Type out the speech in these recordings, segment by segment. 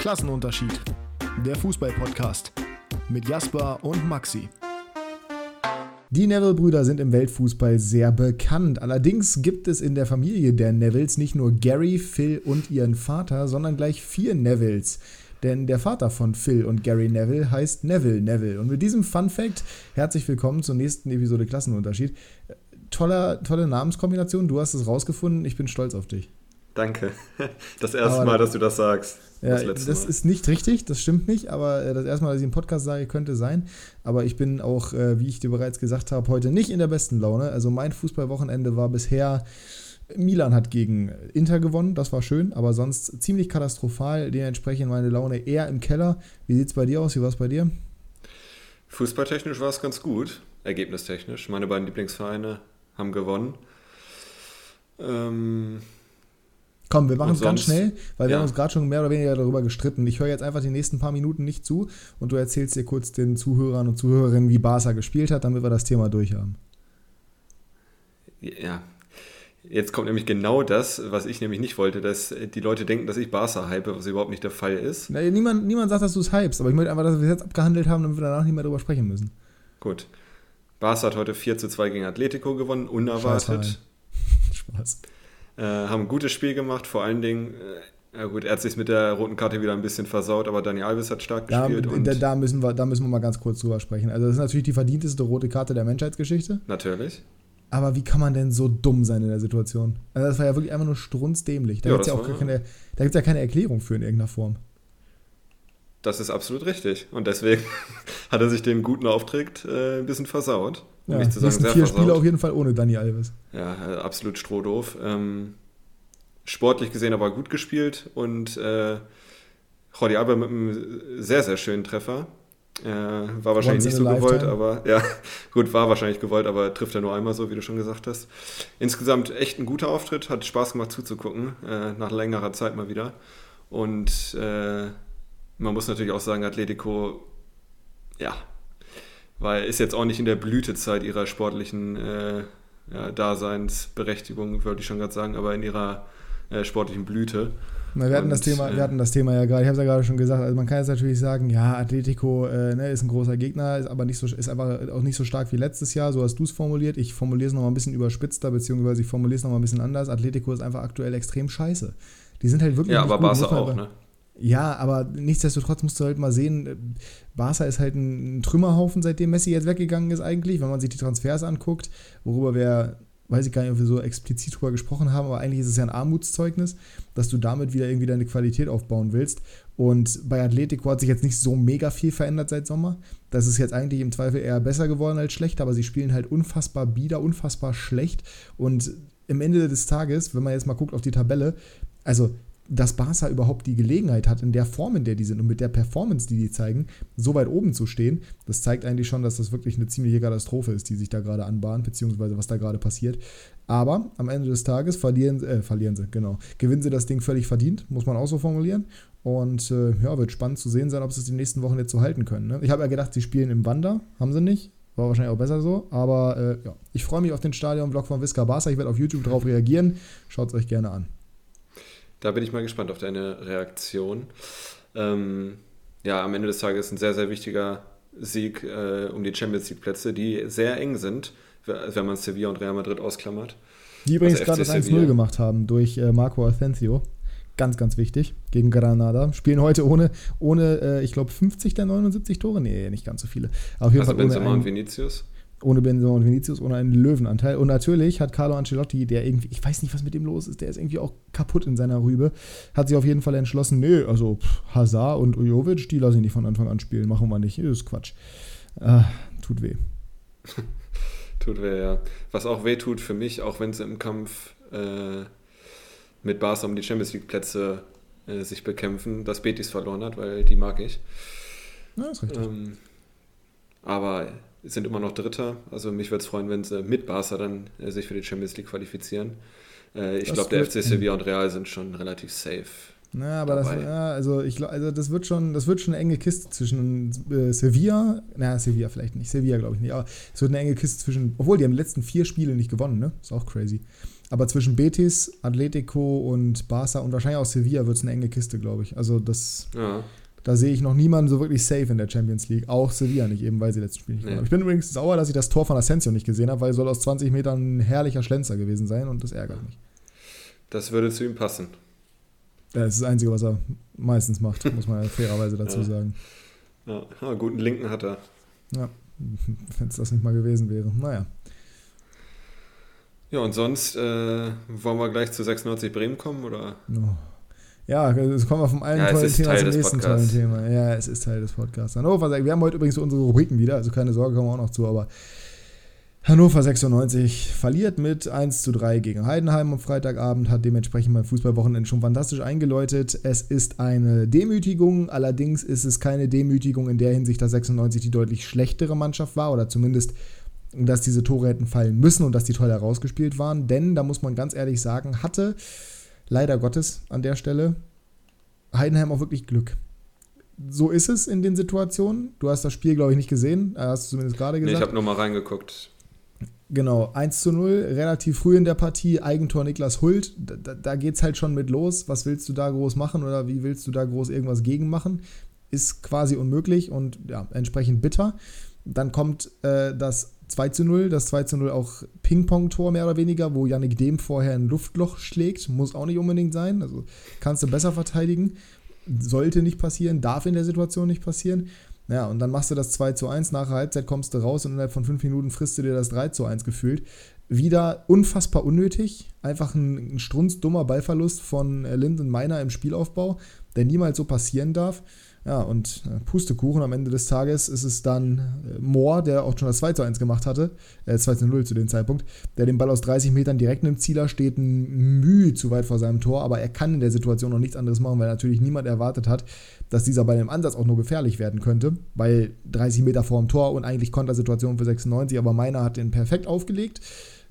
Klassenunterschied. Der Fußball-Podcast mit Jasper und Maxi. Die Neville-Brüder sind im Weltfußball sehr bekannt. Allerdings gibt es in der Familie der Nevilles nicht nur Gary, Phil und ihren Vater, sondern gleich vier Nevilles. Denn der Vater von Phil und Gary Neville heißt Neville Neville. Und mit diesem Fun Fact herzlich willkommen zur nächsten Episode Klassenunterschied. Toller, tolle Namenskombination, du hast es rausgefunden, ich bin stolz auf dich. Danke. Das erste aber, Mal, dass du das sagst. Ja, das, das ist nicht richtig, das stimmt nicht, aber äh, das erste Mal, dass ich im Podcast sage, könnte sein. Aber ich bin auch, äh, wie ich dir bereits gesagt habe, heute nicht in der besten Laune. Also mein Fußballwochenende war bisher, Milan hat gegen Inter gewonnen, das war schön, aber sonst ziemlich katastrophal. Dementsprechend meine Laune eher im Keller. Wie sieht es bei dir aus? Wie war es bei dir? Fußballtechnisch war es ganz gut, ergebnistechnisch. Meine beiden Lieblingsvereine haben gewonnen. Ähm, Komm, wir machen es ganz schnell, weil wir haben uns gerade schon mehr oder weniger darüber gestritten. Ich höre jetzt einfach die nächsten paar Minuten nicht zu und du erzählst dir kurz den Zuhörern und Zuhörerinnen, wie Barca gespielt hat, damit wir das Thema durchhaben. Ja, Jetzt kommt nämlich genau das, was ich nämlich nicht wollte, dass die Leute denken, dass ich Barca hype, was überhaupt nicht der Fall ist. Na, niemand, niemand sagt, dass du es hypest, aber ich möchte einfach, dass wir es jetzt abgehandelt haben, damit wir danach nicht mehr darüber sprechen müssen. Gut. Barca hat heute 4 zu 2 gegen Atletico gewonnen, unerwartet. Spaß. Äh, haben ein gutes Spiel gemacht, vor allen Dingen, äh, ja gut, er hat sich mit der roten Karte wieder ein bisschen versaut, aber Dani Alves hat stark da, gespielt. Da, da, müssen wir, da müssen wir mal ganz kurz drüber sprechen. Also das ist natürlich die verdienteste rote Karte der Menschheitsgeschichte. Natürlich. Aber wie kann man denn so dumm sein in der Situation? Also das war ja wirklich einfach nur strunzdämlich. Da ja, gibt es ja auch keine, da gibt's ja keine Erklärung für in irgendeiner Form. Das ist absolut richtig. Und deswegen hat er sich den guten Auftritt äh, ein bisschen versaut. Um ja, nicht zu sagen, sehr vier versaut. Spiele auf jeden Fall ohne Dani Alves. Ja, absolut strohdoof. Ähm, sportlich gesehen aber gut gespielt und äh, Jordi Alba mit einem sehr, sehr schönen Treffer. Äh, war wahrscheinlich nicht so gewollt, aber ja, gut, war wahrscheinlich gewollt, aber trifft er nur einmal so, wie du schon gesagt hast. Insgesamt echt ein guter Auftritt, hat Spaß gemacht zuzugucken, äh, nach längerer Zeit mal wieder. Und äh, man muss natürlich auch sagen, Atletico, ja, weil ist jetzt auch nicht in der Blütezeit ihrer sportlichen äh, ja, Daseinsberechtigung, würde ich schon gerade sagen, aber in ihrer äh, sportlichen Blüte. Na, wir, hatten und, das Thema, äh, wir hatten das Thema ja gerade, ich habe es ja gerade schon gesagt, also man kann jetzt natürlich sagen, ja, Atletico äh, ne, ist ein großer Gegner, ist aber nicht so, ist einfach auch nicht so stark wie letztes Jahr, so hast du es formuliert. Ich formuliere es nochmal ein bisschen überspitzter, beziehungsweise ich formuliere es nochmal ein bisschen anders. Atletico ist einfach aktuell extrem scheiße. Die sind halt wirklich. Ja, aber Barca auch, ne? Ja, aber nichtsdestotrotz musst du halt mal sehen, Barca ist halt ein Trümmerhaufen, seitdem Messi jetzt weggegangen ist eigentlich, wenn man sich die Transfers anguckt, worüber wir weiß ich gar nicht, ob wir so explizit drüber gesprochen haben, aber eigentlich ist es ja ein Armutszeugnis, dass du damit wieder irgendwie deine Qualität aufbauen willst. Und bei Atletico hat sich jetzt nicht so mega viel verändert seit Sommer. Das ist jetzt eigentlich im Zweifel eher besser geworden als schlecht, aber sie spielen halt unfassbar bieder, unfassbar schlecht. Und im Ende des Tages, wenn man jetzt mal guckt auf die Tabelle, also dass Barca überhaupt die Gelegenheit hat, in der Form, in der die sind und mit der Performance, die die zeigen, so weit oben zu stehen, das zeigt eigentlich schon, dass das wirklich eine ziemliche Katastrophe ist, die sich da gerade anbahnt, beziehungsweise was da gerade passiert. Aber am Ende des Tages verlieren, äh, verlieren sie, genau. Gewinnen sie das Ding völlig verdient, muss man auch so formulieren. Und äh, ja, wird spannend zu sehen sein, ob sie es die nächsten Wochen jetzt so halten können. Ne? Ich habe ja gedacht, sie spielen im Wander, haben sie nicht. War wahrscheinlich auch besser so. Aber äh, ja, ich freue mich auf den Stadion-Vlog von Visca Barca. Ich werde auf YouTube darauf reagieren. Schaut es euch gerne an. Da bin ich mal gespannt auf deine Reaktion. Ähm, ja, am Ende des Tages ein sehr, sehr wichtiger Sieg äh, um die Champions League-Plätze, die sehr eng sind, wenn man Sevilla und Real Madrid ausklammert. Die übrigens also gerade das 1-0 gemacht haben durch äh, Marco Asensio. Ganz, ganz wichtig. Gegen Granada. Spielen heute ohne, ohne äh, ich glaube, 50 der 79 Tore. Nee, nicht ganz so viele. Aber auf jeden also Fall Benzema und Vinicius? Ohne Benzema und Vinicius, ohne einen Löwenanteil. Und natürlich hat Carlo Ancelotti, der irgendwie, ich weiß nicht, was mit dem los ist, der ist irgendwie auch kaputt in seiner Rübe, hat sich auf jeden Fall entschlossen, nee, also Hazard und Ujovic, die lasse ich nicht von Anfang an spielen, machen wir nicht, das ist Quatsch. Ah, tut weh. tut weh, ja. Was auch weh tut für mich, auch wenn sie im Kampf äh, mit Barca um die Champions League Plätze äh, sich bekämpfen, dass Betis verloren hat, weil die mag ich. Ja, ist richtig. Ähm, aber sind immer noch Dritter. Also mich würde es freuen, wenn sie mit Barca dann äh, sich für die Champions League qualifizieren. Äh, ich glaube, der FC Sevilla und Real sind schon relativ safe. Ja, aber das, ja, also ich also das wird schon, das wird schon eine enge Kiste zwischen äh, Sevilla, naja, Sevilla vielleicht nicht, Sevilla glaube ich nicht, aber es wird eine enge Kiste zwischen, obwohl die haben die letzten vier Spiele nicht gewonnen, ne? Ist auch crazy. Aber zwischen Betis, Atletico und Barca und wahrscheinlich auch Sevilla wird es eine enge Kiste, glaube ich. Also das, ja. Da sehe ich noch niemanden so wirklich safe in der Champions League. Auch Sevilla nicht, eben weil sie letztes Spiel nicht nee. Ich bin übrigens sauer, dass ich das Tor von Asensio nicht gesehen habe, weil soll aus 20 Metern ein herrlicher Schlenzer gewesen sein und das ärgert mich. Das würde zu ihm passen. Das ist das Einzige, was er meistens macht, muss man ja fairerweise dazu ja. sagen. Ja, ja, guten Linken hat er. Ja, wenn es das nicht mal gewesen wäre. Naja. Ja, und sonst äh, wollen wir gleich zu 96 Bremen kommen, oder? No. Ja, es kommen wir vom einen ja, tollen Thema zum nächsten Podcasts. tollen Thema. Ja, es ist Teil des Podcasts. Hannover, wir haben heute übrigens unsere Rubriken wieder, also keine Sorge, kommen wir auch noch zu, aber Hannover 96 verliert mit 1 zu 3 gegen Heidenheim am Freitagabend, hat dementsprechend beim Fußballwochenende schon fantastisch eingeläutet. Es ist eine Demütigung, allerdings ist es keine Demütigung in der Hinsicht, dass 96 die deutlich schlechtere Mannschaft war oder zumindest, dass diese Tore hätten fallen müssen und dass die toll herausgespielt waren. Denn, da muss man ganz ehrlich sagen, hatte leider Gottes an der Stelle Heidenheim auch wirklich Glück so ist es in den Situationen. Du hast das Spiel, glaube ich, nicht gesehen. Hast du zumindest gerade gesagt. Nee, ich habe nur mal reingeguckt. Genau, 1 zu 0, relativ früh in der Partie, Eigentor Niklas Hult. Da, da geht es halt schon mit los. Was willst du da groß machen oder wie willst du da groß irgendwas gegen machen? Ist quasi unmöglich und ja, entsprechend bitter. Dann kommt äh, das 2 zu 0, das 2 zu 0 auch Ping-Pong-Tor mehr oder weniger, wo Yannick Dem vorher ein Luftloch schlägt. Muss auch nicht unbedingt sein. Also kannst du besser verteidigen. Sollte nicht passieren, darf in der Situation nicht passieren. Ja, und dann machst du das 2 zu 1, nach der Halbzeit kommst du raus und innerhalb von 5 Minuten frisst du dir das 3 zu 1 gefühlt. Wieder unfassbar unnötig. Einfach ein, ein strunzdummer Ballverlust von Linden Meiner im Spielaufbau, der niemals so passieren darf. Ja, und äh, Pustekuchen am Ende des Tages ist es dann äh, Mohr, der auch schon das 2 zu 1 gemacht hatte, äh, 2 zu 0 zu dem Zeitpunkt, der den Ball aus 30 Metern direkt nimmt. Zieler steht ein Mühe zu weit vor seinem Tor, aber er kann in der Situation noch nichts anderes machen, weil natürlich niemand erwartet hat, dass dieser Ball im Ansatz auch nur gefährlich werden könnte, weil 30 Meter vor dem Tor und eigentlich Kontersituation für 96, aber meiner hat den perfekt aufgelegt.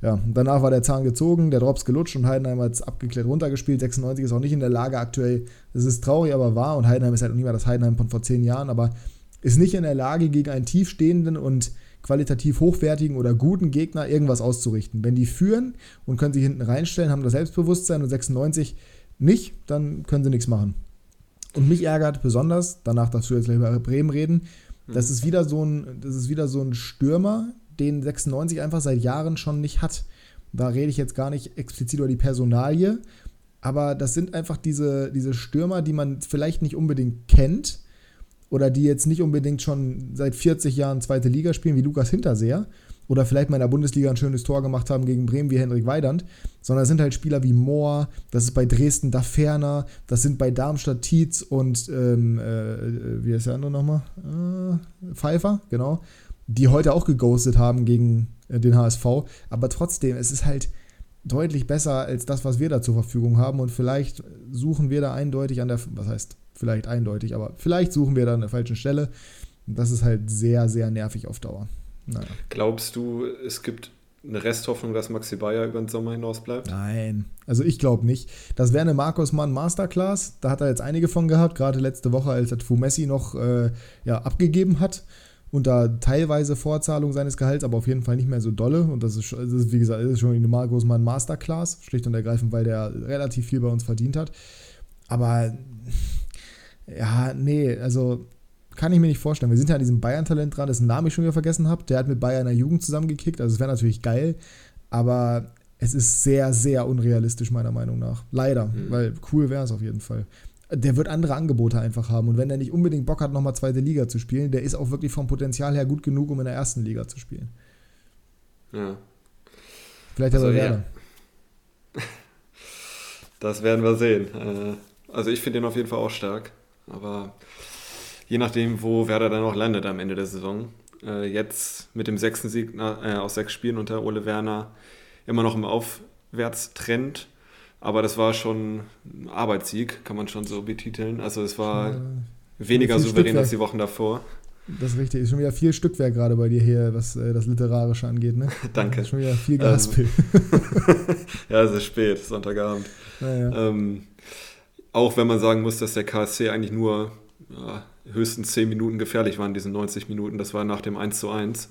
Ja, danach war der Zahn gezogen, der Drops gelutscht und Heidenheim hat es abgeklärt runtergespielt. 96 ist auch nicht in der Lage aktuell, das ist traurig, aber wahr und Heidenheim ist halt auch nicht mehr das Heidenheim von vor zehn Jahren, aber ist nicht in der Lage, gegen einen tiefstehenden und qualitativ hochwertigen oder guten Gegner irgendwas auszurichten. Wenn die führen und können sich hinten reinstellen, haben das Selbstbewusstsein und 96 nicht, dann können sie nichts machen. Und mich ärgert besonders, danach darfst du jetzt gleich über Bremen reden, das ist wieder so ein, das ist wieder so ein Stürmer, den 96 einfach seit Jahren schon nicht hat. Da rede ich jetzt gar nicht explizit über die Personalie, aber das sind einfach diese, diese Stürmer, die man vielleicht nicht unbedingt kennt oder die jetzt nicht unbedingt schon seit 40 Jahren zweite Liga spielen, wie Lukas Hinterseher oder vielleicht mal in der Bundesliga ein schönes Tor gemacht haben gegen Bremen wie Henrik Weidand, sondern es sind halt Spieler wie Mohr, das ist bei Dresden Daferner, das sind bei Darmstadt Tietz und ähm, äh, wie heißt der andere nochmal? Äh, Pfeiffer, genau die heute auch geghostet haben gegen äh, den HSV. Aber trotzdem, es ist halt deutlich besser als das, was wir da zur Verfügung haben. Und vielleicht suchen wir da eindeutig an der, was heißt vielleicht eindeutig, aber vielleicht suchen wir da an der falschen Stelle. Und das ist halt sehr, sehr nervig auf Dauer. Naja. Glaubst du, es gibt eine Resthoffnung, dass Maxi Bayer über den Sommer hinaus bleibt? Nein, also ich glaube nicht. Das wäre eine Markus Mann Masterclass. Da hat er jetzt einige von gehabt, gerade letzte Woche, als er Messi noch äh, ja, abgegeben hat unter teilweise Vorzahlung seines Gehalts, aber auf jeden Fall nicht mehr so dolle. Und das ist, das ist wie gesagt, ist schon eine Mann Masterclass, schlicht und ergreifend, weil der relativ viel bei uns verdient hat. Aber ja, nee, also kann ich mir nicht vorstellen. Wir sind ja an diesem Bayern-Talent dran, dessen Namen ich schon wieder vergessen habe. Der hat mit Bayern in der Jugend zusammengekickt, also es wäre natürlich geil, aber es ist sehr, sehr unrealistisch, meiner Meinung nach. Leider, mhm. weil cool wäre es auf jeden Fall der wird andere Angebote einfach haben. Und wenn er nicht unbedingt Bock hat, nochmal zweite Liga zu spielen, der ist auch wirklich vom Potenzial her gut genug, um in der ersten Liga zu spielen. Ja. Vielleicht also, hat er Werder. Ja. Das werden wir sehen. Äh, also ich finde ihn auf jeden Fall auch stark. Aber je nachdem, wo Werder dann auch landet am Ende der Saison. Äh, jetzt mit dem sechsten Sieg äh, aus sechs Spielen unter Ole Werner immer noch im Aufwärtstrend aber das war schon ein Arbeitssieg, kann man schon so betiteln. Also es war ja, weniger souverän Stückwerk. als die Wochen davor. Das ist richtig. Ist schon wieder viel Stückwerk gerade bei dir hier, was äh, das Literarische angeht, ne? Danke. Ist schon wieder viel Gaspel. Ähm, ja, es ist spät, Sonntagabend. Ja. Ähm, auch wenn man sagen muss, dass der KSC eigentlich nur ja, höchstens 10 Minuten gefährlich war in diesen 90 Minuten. Das war nach dem 1 zu 1.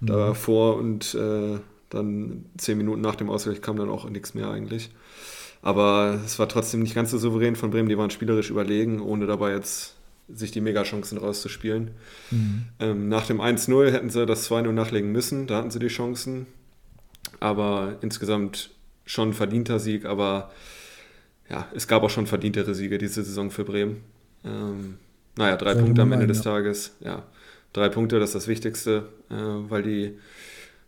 Mhm. Davor und äh, Dann zehn Minuten nach dem Ausgleich kam dann auch nichts mehr eigentlich. Aber es war trotzdem nicht ganz so souverän von Bremen. Die waren spielerisch überlegen, ohne dabei jetzt sich die Megachancen rauszuspielen. Mhm. Ähm, nach dem 1-0 hätten sie das 2-0 nachlegen müssen. Da hatten sie die Chancen. Aber insgesamt schon ein verdienter Sieg. Aber ja, es gab auch schon verdientere Siege diese Saison für Bremen. Ähm, naja, drei Sehr Punkte am Ende des Tages. Ja, drei Punkte, das ist das Wichtigste, äh, weil die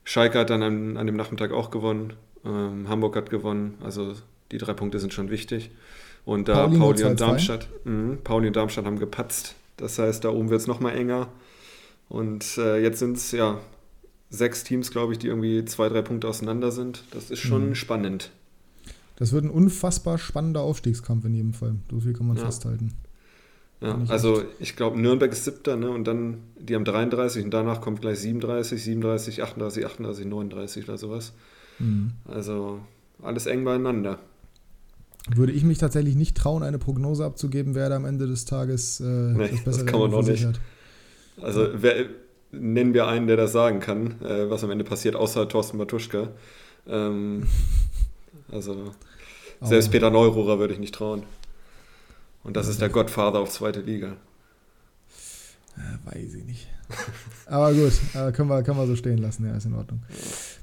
Schalke hat dann an, an dem Nachmittag auch gewonnen. Ähm, Hamburg hat gewonnen. Also die drei Punkte sind schon wichtig. Und da Pauli, Pauli und Darmstadt, mh, Pauli und Darmstadt haben gepatzt. Das heißt, da oben wird es nochmal enger. Und äh, jetzt sind es ja sechs Teams, glaube ich, die irgendwie zwei, drei Punkte auseinander sind. Das ist schon mhm. spannend. Das wird ein unfassbar spannender Aufstiegskampf in jedem Fall. So viel kann man ja. festhalten. Ja, also ich glaube, Nürnberg ist siebter, ne? Und dann, die haben 33 und danach kommt gleich 37, 37, 38, 38, 39 oder sowas. Mhm. Also alles eng beieinander. Würde ich mich tatsächlich nicht trauen, eine Prognose abzugeben, wer da am Ende des Tages äh, nee, das bessere das kann man noch nicht. Also wer, nennen wir einen, der das sagen kann, äh, was am Ende passiert, außer Thorsten Matuschka. Ähm, also selbst Peter Neururer würde ich nicht trauen. Und das ist der Godfather auf zweite Liga. Ja, weiß ich nicht. Aber gut, äh, können, wir, können wir so stehen lassen, ja, ist in Ordnung.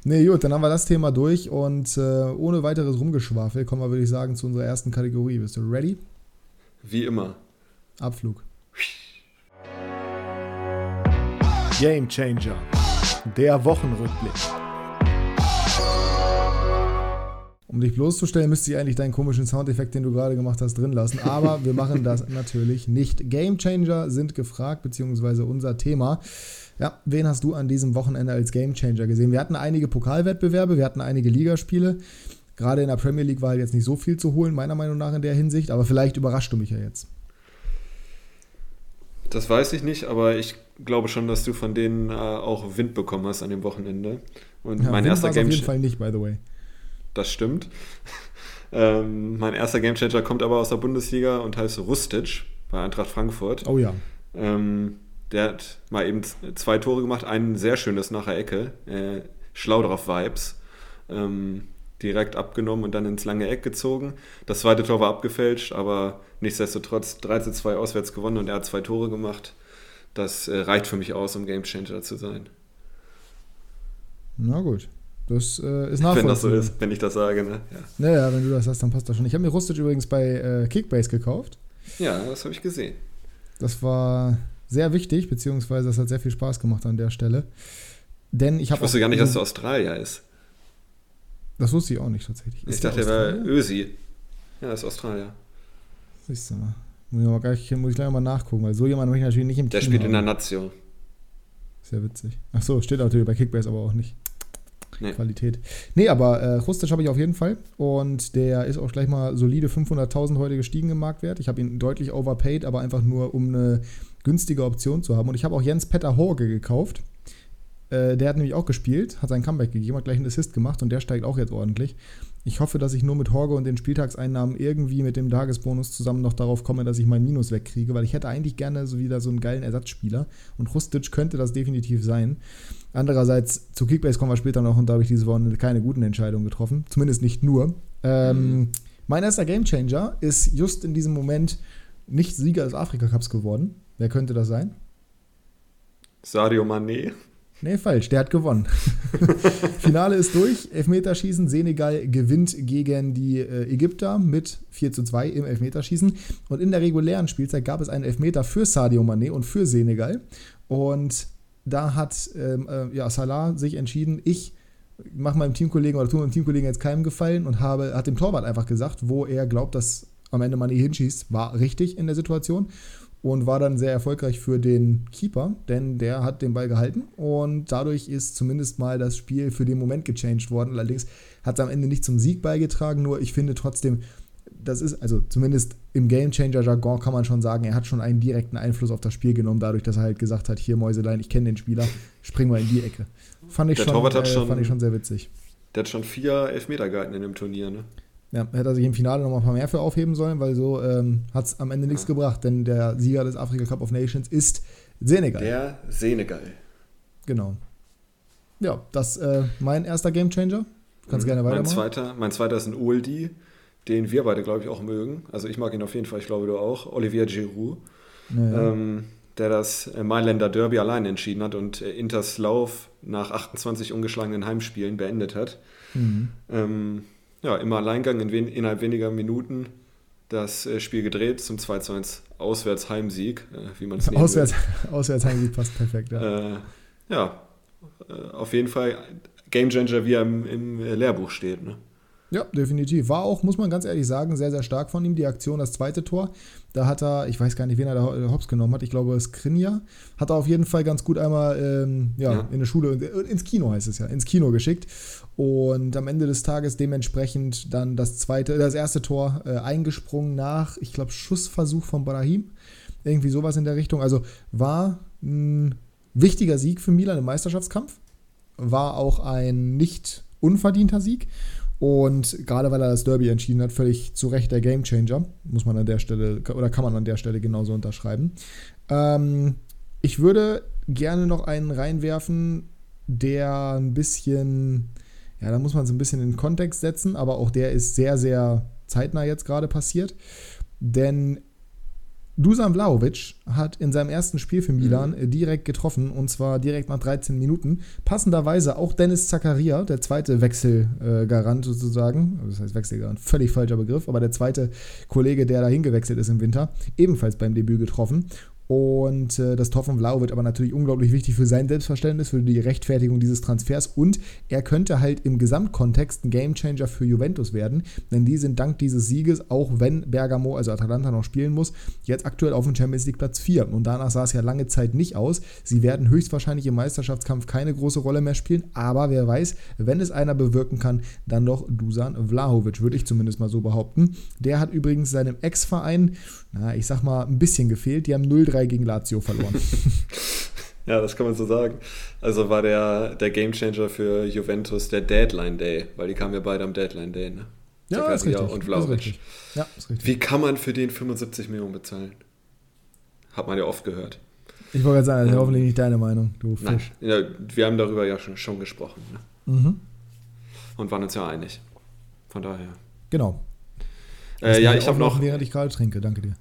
Ne, gut, dann haben wir das Thema durch und äh, ohne weiteres Rumgeschwafel kommen wir, würde ich sagen, zu unserer ersten Kategorie. Bist du ready? Wie immer. Abflug. Game Changer. Der Wochenrückblick. Um dich bloßzustellen, müsste ich eigentlich deinen komischen Soundeffekt, den du gerade gemacht hast, drin lassen. Aber wir machen das natürlich nicht. Game Changer sind gefragt, beziehungsweise unser Thema. Ja, wen hast du an diesem Wochenende als Game Changer gesehen? Wir hatten einige Pokalwettbewerbe, wir hatten einige Ligaspiele. Gerade in der Premier League war halt jetzt nicht so viel zu holen, meiner Meinung nach in der Hinsicht. Aber vielleicht überraschst du mich ja jetzt. Das weiß ich nicht, aber ich glaube schon, dass du von denen äh, auch Wind bekommen hast an dem Wochenende. Und ja, mein Wind erster Game auf jeden Fall nicht, by the way das stimmt. ähm, mein erster Gamechanger kommt aber aus der Bundesliga und heißt Rustic bei Eintracht Frankfurt. Oh ja. Ähm, der hat mal eben zwei Tore gemacht, ein sehr schönes nach der Ecke, äh, schlau drauf Vibes. Ähm, direkt abgenommen und dann ins lange Eck gezogen. Das zweite Tor war abgefälscht, aber nichtsdestotrotz 3 zu 2 auswärts gewonnen und er hat zwei Tore gemacht. Das äh, reicht für mich aus, um Gamechanger zu sein. Na gut. Das äh, ist nachvollziehbar. Wenn das so ist, wenn ich das sage, ne? Ja. Naja, wenn du das hast, dann passt das schon. Ich habe mir Rustic übrigens bei äh, Kickbase gekauft. Ja, das habe ich gesehen. Das war sehr wichtig, beziehungsweise das hat sehr viel Spaß gemacht an der Stelle. Denn ich habe. Ich wusste gar nicht, dass du Australier ist. Das wusste ich auch nicht tatsächlich. Ist ich dachte, er war Ösi. Ja, das ist Australier. Siehst du mal. Muss ich, mal gleich, muss ich gleich mal nachgucken, weil so jemand möchte ich natürlich nicht im der Team Der spielt haben. in der Nation. Sehr witzig. Ach so, steht natürlich bei Kickbase aber auch nicht nee. Qualität. Nee, aber äh, Rustic habe ich auf jeden Fall. Und der ist auch gleich mal solide 500.000 heute gestiegen im Marktwert. Ich habe ihn deutlich overpaid, aber einfach nur, um eine günstige Option zu haben. Und ich habe auch Jens Petter Horge gekauft. Äh, der hat nämlich auch gespielt, hat sein Comeback gegeben, hat gleich einen Assist gemacht und der steigt auch jetzt ordentlich. Ich hoffe, dass ich nur mit Horge und den Spieltagseinnahmen irgendwie mit dem Tagesbonus zusammen noch darauf komme, dass ich mein Minus wegkriege, weil ich hätte eigentlich gerne so wieder so einen geilen Ersatzspieler und Rustic könnte das definitiv sein. Andererseits, zu Kickbase kommen wir später noch und da habe ich diese Woche keine guten Entscheidungen getroffen. Zumindest nicht nur. Ähm, mhm. Mein erster Gamechanger ist just in diesem Moment nicht Sieger des Afrika Cups geworden. Wer könnte das sein? Sadio Mané. Nee, falsch, der hat gewonnen. Finale ist durch. Elfmeterschießen. Senegal gewinnt gegen die äh, Ägypter mit 4 zu 2 im Elfmeterschießen. Und in der regulären Spielzeit gab es einen Elfmeter für Sadio Mané und für Senegal. Und da hat ähm, äh, ja, Salah sich entschieden, ich mache meinem Teamkollegen oder tue meinem Teamkollegen jetzt keinen Gefallen und habe, hat dem Torwart einfach gesagt, wo er glaubt, dass am Ende Mané hinschießt, war richtig in der Situation und war dann sehr erfolgreich für den Keeper, denn der hat den Ball gehalten und dadurch ist zumindest mal das Spiel für den Moment gechanged worden. Allerdings hat es am Ende nicht zum Sieg beigetragen, nur ich finde trotzdem, das ist, also zumindest im Game Changer Jargon kann man schon sagen, er hat schon einen direkten Einfluss auf das Spiel genommen, dadurch, dass er halt gesagt hat, hier Mäuselein, ich kenne den Spieler, spring mal in die Ecke. Fand ich, der schon, äh, schon, fand ich schon sehr witzig. Der hat schon vier Elfmeter gehalten in dem Turnier, ne? Ja, hätte er sich im Finale noch mal ein paar mehr für aufheben sollen, weil so ähm, hat es am Ende nichts gebracht, denn der Sieger des Afrika Cup of Nations ist Senegal. Der Senegal. Genau. Ja, das äh, mein erster Gamechanger. Du kannst mhm. gerne weitermachen. Mein zweiter, mein zweiter ist ein Oldie, den wir beide, glaube ich, auch mögen. Also ich mag ihn auf jeden Fall, ich glaube du auch. Olivier Giroud. Ja. Ähm, der das äh, Mailänder Derby allein entschieden hat und äh, Inters Lauf nach 28 ungeschlagenen Heimspielen beendet hat. Mhm. Ähm, ja, im Alleingang in wen innerhalb weniger Minuten das äh, Spiel gedreht zum 2 zu 1 Auswärtsheimsieg, äh, wie man es nennt. Auswärts, Auswärtsheimsieg passt perfekt, ja. Äh, ja, äh, auf jeden Fall Game Changer, wie er im, im Lehrbuch steht. Ne? Ja, definitiv. War auch, muss man ganz ehrlich sagen, sehr, sehr stark von ihm, die Aktion, das zweite Tor. Da hat er, ich weiß gar nicht, wen er da Hops genommen hat, ich glaube Skrinja, hat er auf jeden Fall ganz gut einmal ähm, ja, ja, in eine Schule, ins Kino heißt es ja, ins Kino geschickt. Und am Ende des Tages dementsprechend dann das zweite, das erste Tor äh, eingesprungen nach, ich glaube, Schussversuch von Brahim. Irgendwie sowas in der Richtung. Also war ein wichtiger Sieg für Milan im Meisterschaftskampf. War auch ein nicht unverdienter Sieg. Und gerade weil er das Derby entschieden hat, völlig zu Recht der Gamechanger, muss man an der Stelle, oder kann man an der Stelle genauso unterschreiben. Ähm, ich würde gerne noch einen reinwerfen, der ein bisschen, ja, da muss man es ein bisschen in den Kontext setzen, aber auch der ist sehr, sehr zeitnah jetzt gerade passiert. Denn Dusan Vlaovic hat in seinem ersten Spiel für Milan mhm. direkt getroffen und zwar direkt nach 13 Minuten. Passenderweise auch Dennis Zakaria, der zweite Wechselgarant sozusagen, das heißt Wechselgarant, völlig falscher Begriff, aber der zweite Kollege, der dahin gewechselt ist im Winter, ebenfalls beim Debüt getroffen. Und äh, das Tor von Vlau wird aber natürlich unglaublich wichtig für sein Selbstverständnis, für die Rechtfertigung dieses Transfers. Und er könnte halt im Gesamtkontext ein Gamechanger für Juventus werden, denn die sind dank dieses Sieges, auch wenn Bergamo, also Atalanta, noch spielen muss, jetzt aktuell auf dem Champions League Platz 4. Und danach sah es ja lange Zeit nicht aus. Sie werden höchstwahrscheinlich im Meisterschaftskampf keine große Rolle mehr spielen, aber wer weiß, wenn es einer bewirken kann, dann doch Dusan Vlahovic, würde ich zumindest mal so behaupten. Der hat übrigens seinem Ex-Verein, na, ich sag mal, ein bisschen gefehlt. Die haben 0-3 3 gegen Lazio verloren. ja, das kann man so sagen. Also war der, der Gamechanger für Juventus der Deadline Day, weil die kamen ja beide am Deadline Day, ne? Ja, ist richtig. und Vlaovic. Ja, ist richtig. Wie kann man für den 75 Millionen bezahlen? Hat man ja oft gehört. Ich wollte gerade sagen, das ist hoffentlich nicht deine Meinung, du Fisch. Nein, ja, wir haben darüber ja schon, schon gesprochen. Ne? Mhm. Und waren uns ja einig. Von daher. Genau. Äh, ja, ich habe noch. Während ich gerade trinke, danke dir.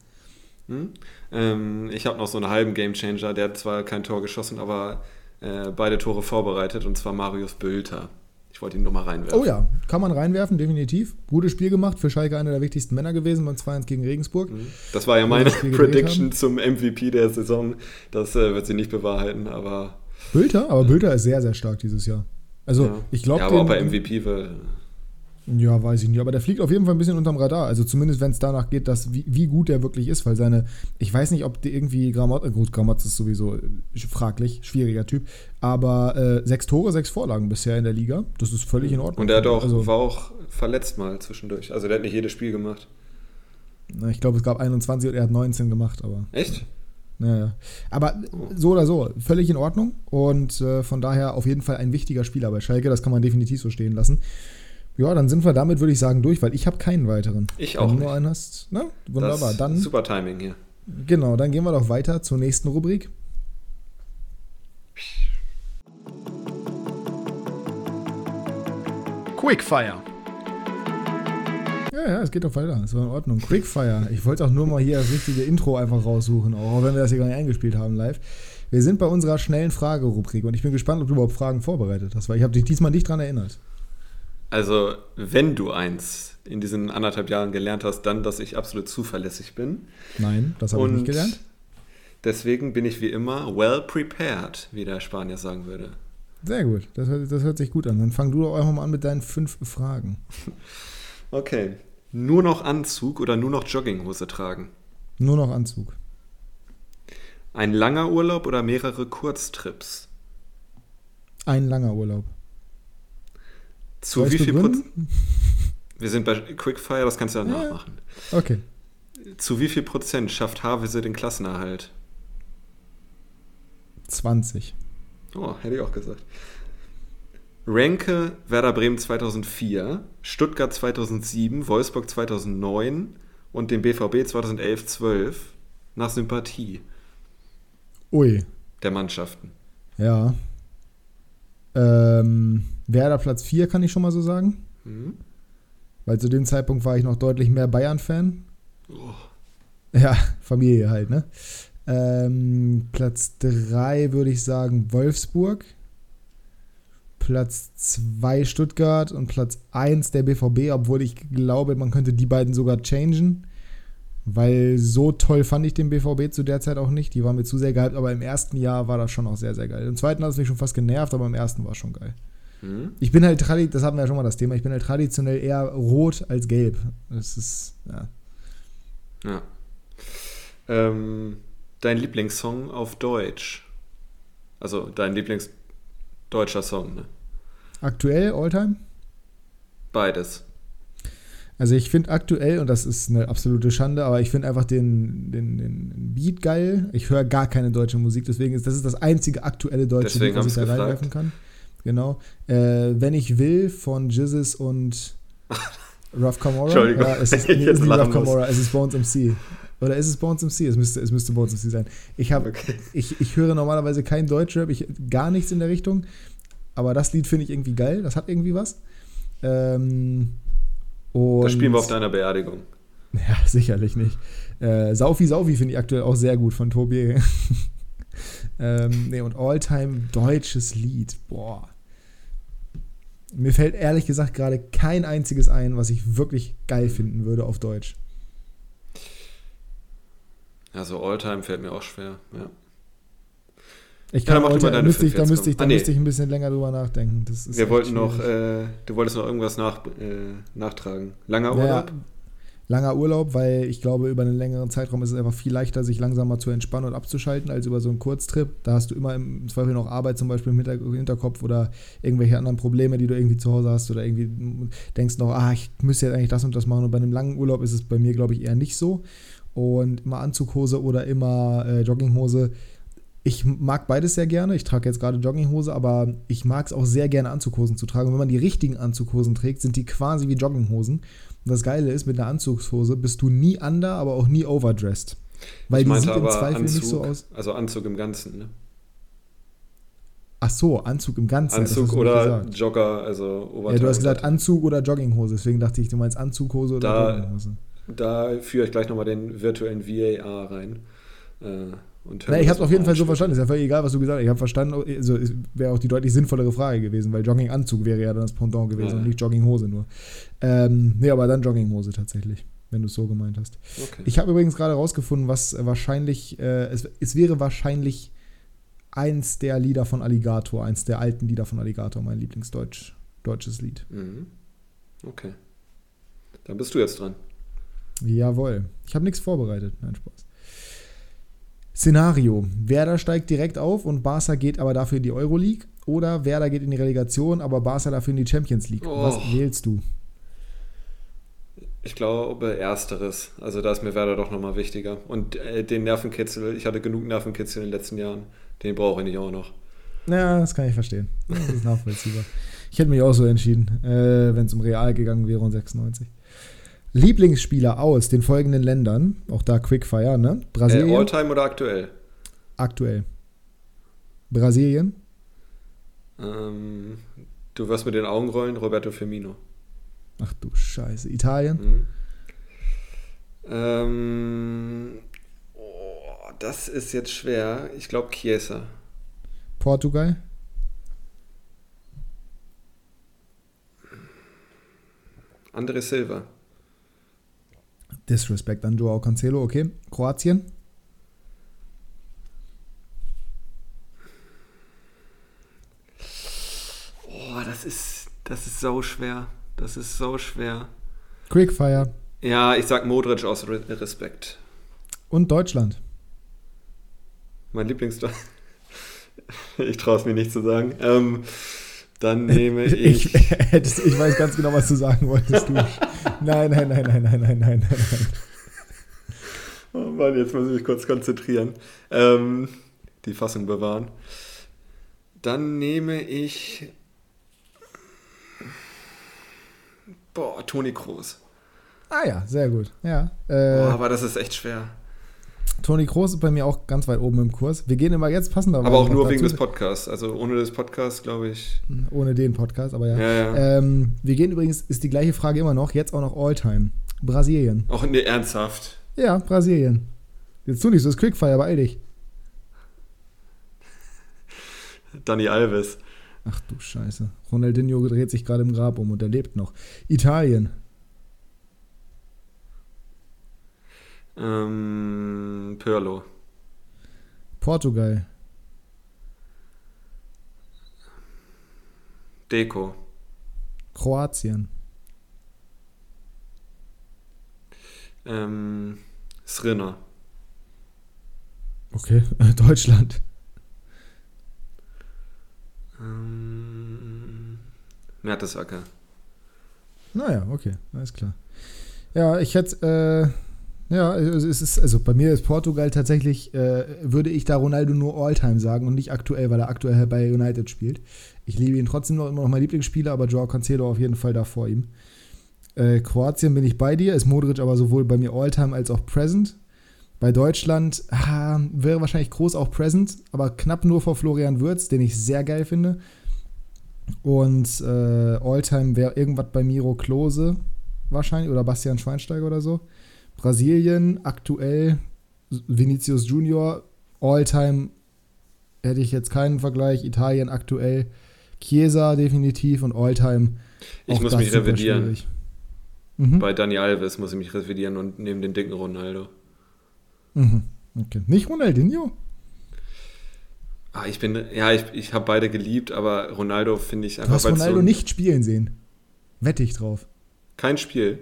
Hm? Ähm, ich habe noch so einen halben Gamechanger, der hat zwar kein Tor geschossen, aber äh, beide Tore vorbereitet, und zwar Marius Bülter. Ich wollte ihn nur mal reinwerfen. Oh ja, kann man reinwerfen, definitiv. Gutes Spiel gemacht, für Schalke einer der wichtigsten Männer gewesen beim 2-1 gegen Regensburg. Mhm. Das war ja meine Prediction zum MVP der Saison. Das äh, wird sie nicht bewahrheiten, aber. Bülter? Aber Bülter ist sehr, sehr stark dieses Jahr. Also, ja. ich glaube. Ja, aber ob er MVP wird. Ja, weiß ich nicht. Aber der fliegt auf jeden Fall ein bisschen unterm Radar. Also zumindest, wenn es danach geht, dass, wie, wie gut der wirklich ist, weil seine, ich weiß nicht, ob die irgendwie Grammat, äh, gut, Grammat ist sowieso äh, fraglich, schwieriger Typ, aber äh, sechs Tore, sechs Vorlagen bisher in der Liga, das ist völlig in Ordnung. Und er hat auch, also, war auch verletzt mal zwischendurch. Also der hat nicht jedes Spiel gemacht. Na, ich glaube, es gab 21 und er hat 19 gemacht, aber. Echt? Naja. Aber oh. so oder so, völlig in Ordnung und äh, von daher auf jeden Fall ein wichtiger Spieler bei Schalke, das kann man definitiv so stehen lassen. Ja, dann sind wir damit, würde ich sagen, durch, weil ich habe keinen weiteren. Ich auch. Wenn du nur einen hast, na, ne? wunderbar. dann, super Timing hier. Genau, dann gehen wir doch weiter zur nächsten Rubrik. Quickfire. Ja, ja, es geht doch weiter. Es war in Ordnung. Quickfire. Ich wollte auch nur mal hier das richtige Intro einfach raussuchen, auch wenn wir das hier gar nicht eingespielt haben live. Wir sind bei unserer schnellen Fragerubrik und ich bin gespannt, ob du überhaupt Fragen vorbereitet hast, weil ich habe dich diesmal nicht dran erinnert. Also, wenn du eins in diesen anderthalb Jahren gelernt hast, dann, dass ich absolut zuverlässig bin. Nein, das habe ich nicht gelernt. Deswegen bin ich wie immer well prepared, wie der Spanier sagen würde. Sehr gut, das, das hört sich gut an. Dann fang du doch einfach mal an mit deinen fünf Fragen. Okay. Nur noch Anzug oder nur noch Jogginghose tragen? Nur noch Anzug. Ein langer Urlaub oder mehrere Kurztrips? Ein langer Urlaub. Zu Soll wie viel Prozent? Wir sind bei Quickfire, das kannst du ja, ja nachmachen. Okay. Zu wie viel Prozent schafft Havese den Klassenerhalt? 20. Oh, hätte ich auch gesagt. Renke, Werder Bremen 2004, Stuttgart 2007, Wolfsburg 2009 und den BVB 2011-12 nach Sympathie. Ui. Der Mannschaften. Ja. Ähm, Werder Platz 4 kann ich schon mal so sagen. Mhm. Weil zu dem Zeitpunkt war ich noch deutlich mehr Bayern-Fan. Oh. Ja, Familie halt, ne? Ähm, Platz 3 würde ich sagen Wolfsburg. Platz 2 Stuttgart und Platz 1 der BVB, obwohl ich glaube, man könnte die beiden sogar changen. Weil so toll fand ich den BVB zu der Zeit auch nicht. Die waren mir zu sehr gehypt, aber im ersten Jahr war das schon auch sehr, sehr geil. Im zweiten hat es mich schon fast genervt, aber im ersten war es schon geil. Mhm. Ich bin halt, das hatten wir ja schon mal das Thema, ich bin halt traditionell eher rot als gelb. Das ist, ja. Ja. Ähm, dein Lieblingssong auf Deutsch? Also dein Lieblingsdeutscher Song, ne? Aktuell, Alltime? Beides. Also ich finde aktuell, und das ist eine absolute Schande, aber ich finde einfach den, den, den, Beat geil. Ich höre gar keine deutsche Musik, deswegen ist das ist das einzige aktuelle deutsche Lied, was ich da gefragt. reinwerfen kann. Genau. Äh, Wenn ich will von Jizzes und Rough Camora. Entschuldigung. Ja, es ist, nee, ist nicht Camora, es ist Bones MC. Oder ist es Bones MC? Es müsste, es müsste Bones MC sein. Ich, hab, okay. ich, ich höre normalerweise kein Deutschrap, ich, gar nichts in der Richtung. Aber das Lied finde ich irgendwie geil, das hat irgendwie was. Ähm, das spielen wir auf deiner Beerdigung. Ja, sicherlich nicht. Äh, Saufi Saufi finde ich aktuell auch sehr gut von Tobi. ähm, nee, und Alltime deutsches Lied. Boah. Mir fällt ehrlich gesagt gerade kein einziges ein, was ich wirklich geil finden würde auf Deutsch. Also Alltime fällt mir auch schwer, ja. Ich kann ja, Alltime, da müsste ich, da, müsste ich, da ah, nee. müsste ich ein bisschen länger drüber nachdenken. Wir wollten noch, äh, du wolltest noch irgendwas nach, äh, nachtragen. Langer Urlaub? Ja, langer Urlaub, weil ich glaube, über einen längeren Zeitraum ist es einfach viel leichter, sich langsamer zu entspannen und abzuschalten, als über so einen Kurztrip. Da hast du immer im Zweifel noch Arbeit zum Beispiel im Hinterkopf oder irgendwelche anderen Probleme, die du irgendwie zu Hause hast oder irgendwie denkst noch, ah, ich müsste jetzt eigentlich das und das machen. Und bei einem langen Urlaub ist es bei mir, glaube ich, eher nicht so. Und immer Anzughose oder immer äh, Jogginghose ich mag beides sehr gerne. Ich trage jetzt gerade Jogginghose, aber ich mag es auch sehr gerne, Anzughosen zu tragen. Und wenn man die richtigen Anzughosen trägt, sind die quasi wie Jogginghosen. Und das Geile ist, mit einer Anzugshose bist du nie under, aber auch nie overdressed. Weil ich die sieht im Zweifel Anzug, nicht so aus. Also Anzug im Ganzen, ne? Ach so, Anzug im Ganzen. Anzug oder Jogger, also Oberteil. Ja, du hast gesagt Anzug oder Jogginghose, deswegen dachte ich, du meinst Anzughose oder da, Jogginghose. Da führe ich gleich nochmal den virtuellen VAR rein. Äh, Na, ich habe es auf jeden Fall so verstanden. Ist ja völlig egal, was du gesagt hast. Ich habe verstanden, also wäre auch die deutlich sinnvollere Frage gewesen, weil Jogginganzug wäre ja dann das Pendant gewesen ja. und nicht Jogginghose nur. Ähm, nee, aber dann Jogginghose tatsächlich, wenn du es so gemeint hast. Okay. Ich habe übrigens gerade rausgefunden, was wahrscheinlich, äh, es, es wäre wahrscheinlich eins der Lieder von Alligator, eins der alten Lieder von Alligator, mein Lieblingsdeutsches Lied. Mhm. Okay. Dann bist du jetzt dran. Jawohl. Ich habe nichts vorbereitet. Nein, Spaß. Szenario: Werder steigt direkt auf und Barca geht aber dafür in die Euroleague. Oder Werder geht in die Relegation, aber Barca dafür in die Champions League. Oh. Was wählst du? Ich glaube, ersteres. Also da ist mir Werder doch nochmal wichtiger. Und äh, den Nervenkitzel, ich hatte genug Nervenkitzel in den letzten Jahren. Den brauche ich nicht auch noch. Ja, das kann ich verstehen. Das ist nachvollziehbar. ich hätte mich auch so entschieden, äh, wenn es um Real gegangen wäre und 96. Lieblingsspieler aus den folgenden Ländern, auch da Quickfire, ne? Brasilien. Äh, Alltime oder aktuell? Aktuell. Brasilien. Ähm, du wirst mit den Augen rollen, Roberto Firmino. Ach du Scheiße. Italien. Mhm. Ähm, oh, das ist jetzt schwer. Ich glaube Chiesa. Portugal. André Silva. Disrespect an Joao Cancelo, okay. Kroatien? Oh, das ist, das ist so schwer. Das ist so schwer. Quickfire. Ja, ich sag Modric aus Respekt. Und Deutschland. Mein Lieblings... ich traue es mir nicht zu sagen. Ähm, dann nehme ich. Ich, ich weiß ganz genau, was du sagen wolltest. Du. Nein, nein, nein, nein, nein, nein, nein, nein, nein. Oh Mann, jetzt muss ich mich kurz konzentrieren. Ähm, die Fassung bewahren. Dann nehme ich. Boah, Toni Kroos. Ah ja, sehr gut. Ja. Äh, Boah, aber das ist echt schwer. Toni Kroos ist bei mir auch ganz weit oben im Kurs. Wir gehen immer jetzt passender. Aber auch nur wegen des Podcasts. Also ohne das Podcast, glaube ich. Ohne den Podcast, aber ja. ja, ja. Ähm, wir gehen übrigens, ist die gleiche Frage immer noch, jetzt auch noch Alltime. Brasilien. Auch nee, ernsthaft. Ja, Brasilien. Jetzt tu nicht so, das Quickfire, beeil dich. Dani Alves. Ach du Scheiße. Ronaldinho dreht sich gerade im Grab um und er lebt noch. Italien. Ähm, Pirlo. Portugal. Deko. Kroatien. Ähm, Srinner. Okay, Deutschland. Ähm, Mertesacker. Naja, okay, alles klar. Ja, ich hätte, äh, ja, es ist, also bei mir ist Portugal tatsächlich, äh, würde ich da Ronaldo nur Alltime sagen und nicht aktuell, weil er aktuell bei United spielt. Ich liebe ihn trotzdem noch immer noch mein Lieblingsspieler, aber Joao Cancelo auf jeden Fall da vor ihm. Äh, Kroatien bin ich bei dir, ist Modric aber sowohl bei mir Alltime als auch Present. Bei Deutschland ah, wäre wahrscheinlich groß auch Present, aber knapp nur vor Florian Würz, den ich sehr geil finde. Und äh, Alltime wäre irgendwas bei Miro Klose wahrscheinlich oder Bastian Schweinsteiger oder so. Brasilien aktuell Vinicius Junior. Alltime hätte ich jetzt keinen Vergleich. Italien aktuell Chiesa definitiv und Alltime. Ich muss mich revidieren. Mhm. Bei Dani Alves muss ich mich revidieren und neben den dicken Ronaldo. Mhm. Okay. Nicht Ronaldinho? Ah, ich bin, ja, ich, ich habe beide geliebt, aber Ronaldo finde ich einfach. Du hast Ronaldo so nicht spielen sehen. Wette ich drauf. Kein Spiel.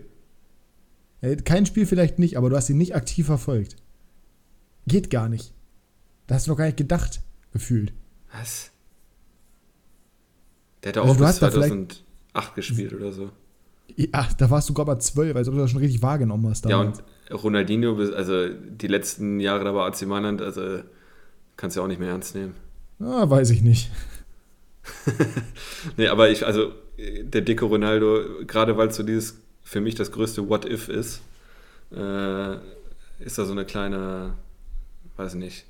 Kein Spiel vielleicht nicht, aber du hast ihn nicht aktiv verfolgt. Geht gar nicht. Da hast du noch gar nicht gedacht, gefühlt. Was? Der hat also auch bis 2008 gespielt oder so. Ja, da warst du sogar bei 12, als ob du das schon richtig wahrgenommen hast. Damals. Ja, und Ronaldinho, also die letzten Jahre da war AC Mailand, also kannst du ja auch nicht mehr ernst nehmen. Ah, weiß ich nicht. nee, aber ich, also der dicke Ronaldo, gerade weil es so dieses, für mich das größte What-If ist, äh, ist da so eine kleine, weiß nicht,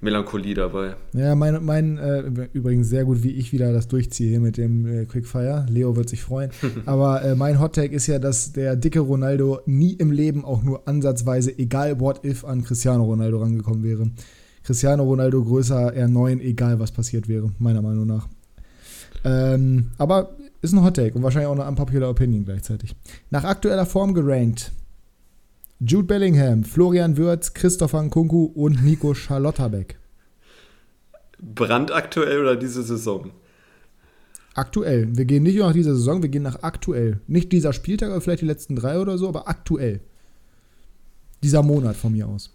Melancholie dabei. Ja, mein, mein äh, übrigens sehr gut, wie ich wieder das durchziehe hier mit dem äh, Quickfire. Leo wird sich freuen. Aber äh, mein Hottag ist ja, dass der dicke Ronaldo nie im Leben auch nur ansatzweise, egal what if, an Cristiano Ronaldo rangekommen wäre. Cristiano Ronaldo größer R9, egal was passiert wäre, meiner Meinung nach. Ähm, aber ist ein Hottake und wahrscheinlich auch eine unpopular Opinion gleichzeitig. Nach aktueller Form gerankt Jude Bellingham, Florian Würz, Christopher Nkunku und Nico Charlotterbeck. Brandaktuell oder diese Saison? Aktuell. Wir gehen nicht nach dieser Saison, wir gehen nach aktuell. Nicht dieser Spieltag, aber vielleicht die letzten drei oder so, aber aktuell. Dieser Monat von mir aus.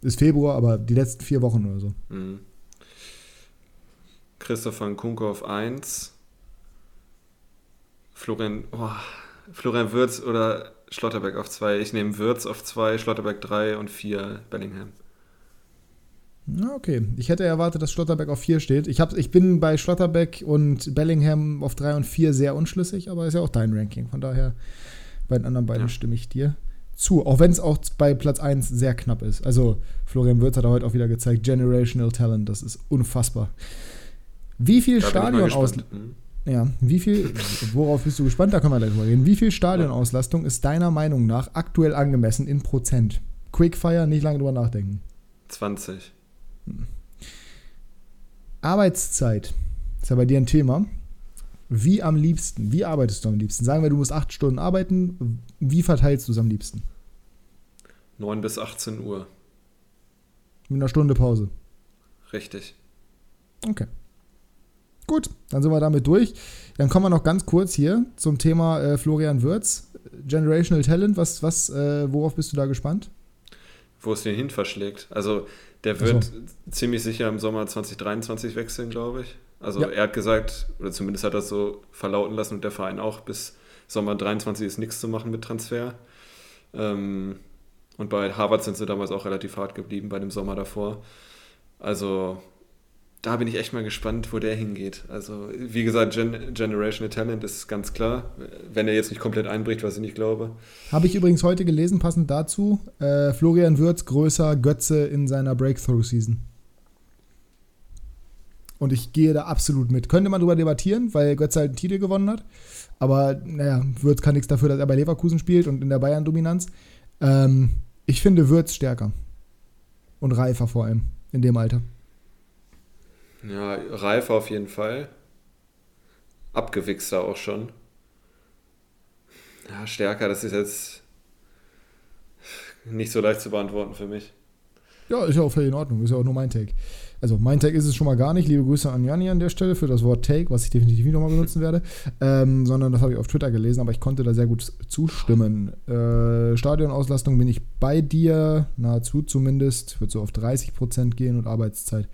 Ist Februar, aber die letzten vier Wochen oder so. Mhm. Christopher Nkunku auf 1. Florian, oh, Florian Würz oder Schlotterbeck auf 2. Ich nehme Würz auf 2, Schlotterbeck 3 und 4 Bellingham. Na, okay. Ich hätte erwartet, dass Schlotterbeck auf 4 steht. Ich, hab, ich bin bei Schlotterbeck und Bellingham auf 3 und 4 sehr unschlüssig, aber ist ja auch dein Ranking. Von daher, bei den anderen beiden ja. stimme ich dir zu. Auch wenn es auch bei Platz 1 sehr knapp ist. Also, Florian Würz hat heute auch wieder gezeigt, Generational Talent, das ist unfassbar. Wie viel Stadion aus. Ja, wie viel, worauf bist du gespannt? Da können wir gleich drüber reden. Wie viel Stadionauslastung ist deiner Meinung nach aktuell angemessen in Prozent? Quickfire, nicht lange drüber nachdenken. 20. Hm. Arbeitszeit ist ja bei dir ein Thema. Wie am liebsten? Wie arbeitest du am liebsten? Sagen wir, du musst acht Stunden arbeiten. Wie verteilst du es am liebsten? 9 bis 18 Uhr. Mit einer Stunde Pause. Richtig. Okay. Gut, dann sind wir damit durch. Dann kommen wir noch ganz kurz hier zum Thema äh, Florian Würz. Generational Talent, was, was, äh, worauf bist du da gespannt? Wo es den hin verschlägt. Also, der wird so. ziemlich sicher im Sommer 2023 wechseln, glaube ich. Also, ja. er hat gesagt, oder zumindest hat er es so verlauten lassen und der Verein auch, bis Sommer 23 ist nichts zu machen mit Transfer. Ähm, und bei Harvard sind sie damals auch relativ hart geblieben bei dem Sommer davor. Also, da bin ich echt mal gespannt, wo der hingeht. Also, wie gesagt, Gen Generational Talent ist ganz klar. Wenn er jetzt nicht komplett einbricht, was ich nicht glaube. Habe ich übrigens heute gelesen, passend dazu. Äh, Florian Würz größer Götze in seiner Breakthrough-Season. Und ich gehe da absolut mit. Könnte man darüber debattieren, weil Götze halt einen Titel gewonnen hat. Aber naja, Würz kann nichts dafür, dass er bei Leverkusen spielt und in der Bayern-Dominanz. Ähm, ich finde Würz stärker. Und reifer vor allem in dem Alter. Ja, reifer auf jeden Fall. Abgewichster auch schon. Ja, stärker, das ist jetzt nicht so leicht zu beantworten für mich. Ja, ist ja auch völlig in Ordnung. Ist ja auch nur mein Take. Also, mein Take ist es schon mal gar nicht. Liebe Grüße an Janni an der Stelle für das Wort Take, was ich definitiv nicht nochmal benutzen werde. Ähm, sondern das habe ich auf Twitter gelesen, aber ich konnte da sehr gut zustimmen. Äh, Stadionauslastung bin ich bei dir, nahezu zumindest. Wird so auf 30% gehen und Arbeitszeit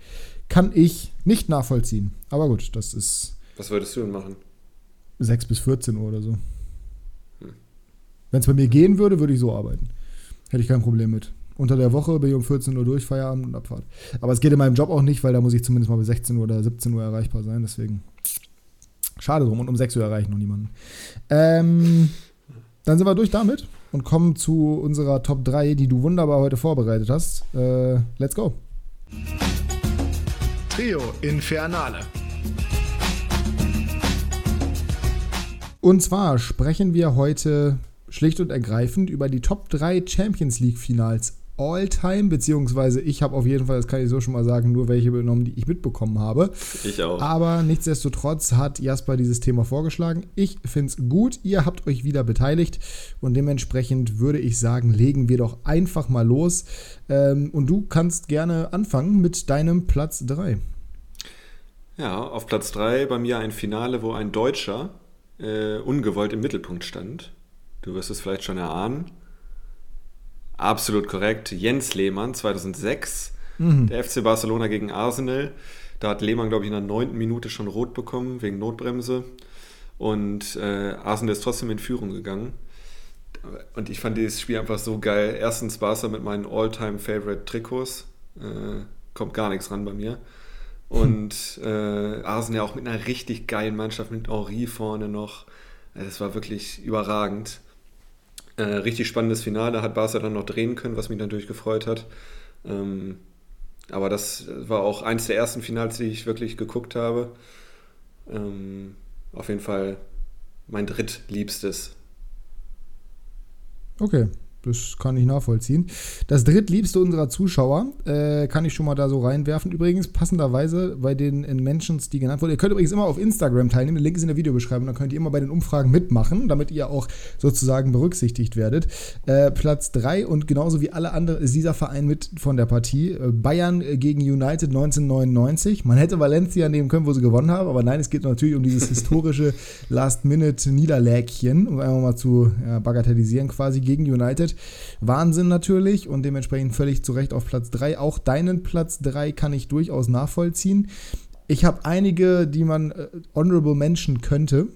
kann ich nicht nachvollziehen. Aber gut, das ist. Was würdest du denn machen? 6 bis 14 Uhr oder so. Hm. Wenn es bei mir gehen würde, würde ich so arbeiten. Hätte ich kein Problem mit. Unter der Woche bin ich um 14 Uhr durch, Feierabend und Abfahrt. Aber es geht in meinem Job auch nicht, weil da muss ich zumindest mal bis 16 Uhr oder 17 Uhr erreichbar sein. Deswegen schade drum. Und um 6 Uhr erreiche ich noch niemanden. Ähm, dann sind wir durch damit und kommen zu unserer Top 3, die du wunderbar heute vorbereitet hast. Äh, let's go. Trio Infernale. Und zwar sprechen wir heute schlicht und ergreifend über die Top 3 Champions League Finals All-Time, beziehungsweise ich habe auf jeden Fall, das kann ich so schon mal sagen, nur welche benommen, die ich mitbekommen habe. Ich auch. Aber nichtsdestotrotz hat Jasper dieses Thema vorgeschlagen. Ich finde es gut, ihr habt euch wieder beteiligt und dementsprechend würde ich sagen, legen wir doch einfach mal los. Ähm, und du kannst gerne anfangen mit deinem Platz 3. Ja, auf Platz 3 bei mir ein Finale, wo ein Deutscher äh, ungewollt im Mittelpunkt stand. Du wirst es vielleicht schon erahnen. Absolut korrekt. Jens Lehmann, 2006. Mhm. Der FC Barcelona gegen Arsenal. Da hat Lehmann, glaube ich, in der neunten Minute schon rot bekommen, wegen Notbremse. Und äh, Arsenal ist trotzdem in Führung gegangen. Und ich fand dieses Spiel einfach so geil. Erstens Barca mit meinen All-Time-Favorite-Trikots. Äh, kommt gar nichts ran bei mir. Und äh, Arsenal auch mit einer richtig geilen Mannschaft, mit Henri vorne noch. Das war wirklich überragend. Äh, richtig spannendes Finale, hat Barca dann noch drehen können, was mich natürlich gefreut hat. Ähm, aber das war auch eins der ersten Finals, die ich wirklich geguckt habe. Ähm, auf jeden Fall mein drittliebstes. Okay, das kann ich nachvollziehen. Das drittliebste unserer Zuschauer äh, kann ich schon mal da so reinwerfen. Übrigens, passenderweise bei den Mentions, die genannt wurden. Ihr könnt übrigens immer auf Instagram teilnehmen. Der Link ist in der Videobeschreibung. Da könnt ihr immer bei den Umfragen mitmachen, damit ihr auch sozusagen berücksichtigt werdet. Äh, Platz 3 und genauso wie alle anderen ist dieser Verein mit von der Partie. Äh, Bayern gegen United 1999. Man hätte Valencia nehmen können, wo sie gewonnen haben. Aber nein, es geht natürlich um dieses historische Last-Minute-Niederlägchen, um einfach mal zu ja, bagatellisieren quasi gegen United. Wahnsinn natürlich und dementsprechend völlig zu Recht auf Platz 3. Auch deinen Platz 3 kann ich durchaus nachvollziehen. Ich habe einige, die man äh, honorable mention könnte.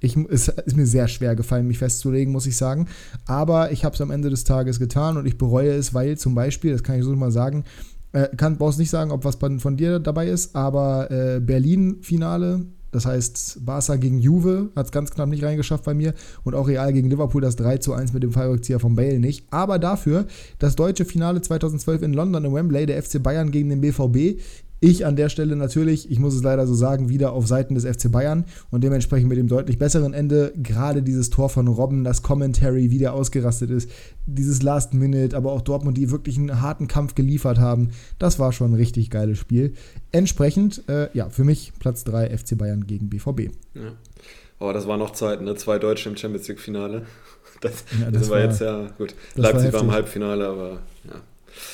Ich, es ist mir sehr schwer gefallen, mich festzulegen, muss ich sagen. Aber ich habe es am Ende des Tages getan und ich bereue es, weil zum Beispiel, das kann ich so mal sagen, äh, kann, brauchst nicht sagen, ob was von dir dabei ist, aber äh, Berlin-Finale das heißt, Barca gegen Juve hat es ganz knapp nicht reingeschafft bei mir und auch Real gegen Liverpool das 3 zu 1 mit dem Fallrückzieher von Bale nicht. Aber dafür das deutsche Finale 2012 in London im Wembley, der FC Bayern gegen den BVB. Ich an der Stelle natürlich, ich muss es leider so sagen, wieder auf Seiten des FC Bayern und dementsprechend mit dem deutlich besseren Ende. Gerade dieses Tor von Robben, das Commentary, wie der ausgerastet ist, dieses Last Minute, aber auch Dortmund, die wirklich einen harten Kampf geliefert haben, das war schon ein richtig geiles Spiel. Entsprechend, äh, ja, für mich Platz 3 FC Bayern gegen BVB. Ja. Aber das war noch Zeit, ne? Zwei Deutsche im Champions League-Finale. Das, ja, das, das war, war, jetzt ja gut. Leipzig war, war im Halbfinale, aber ja.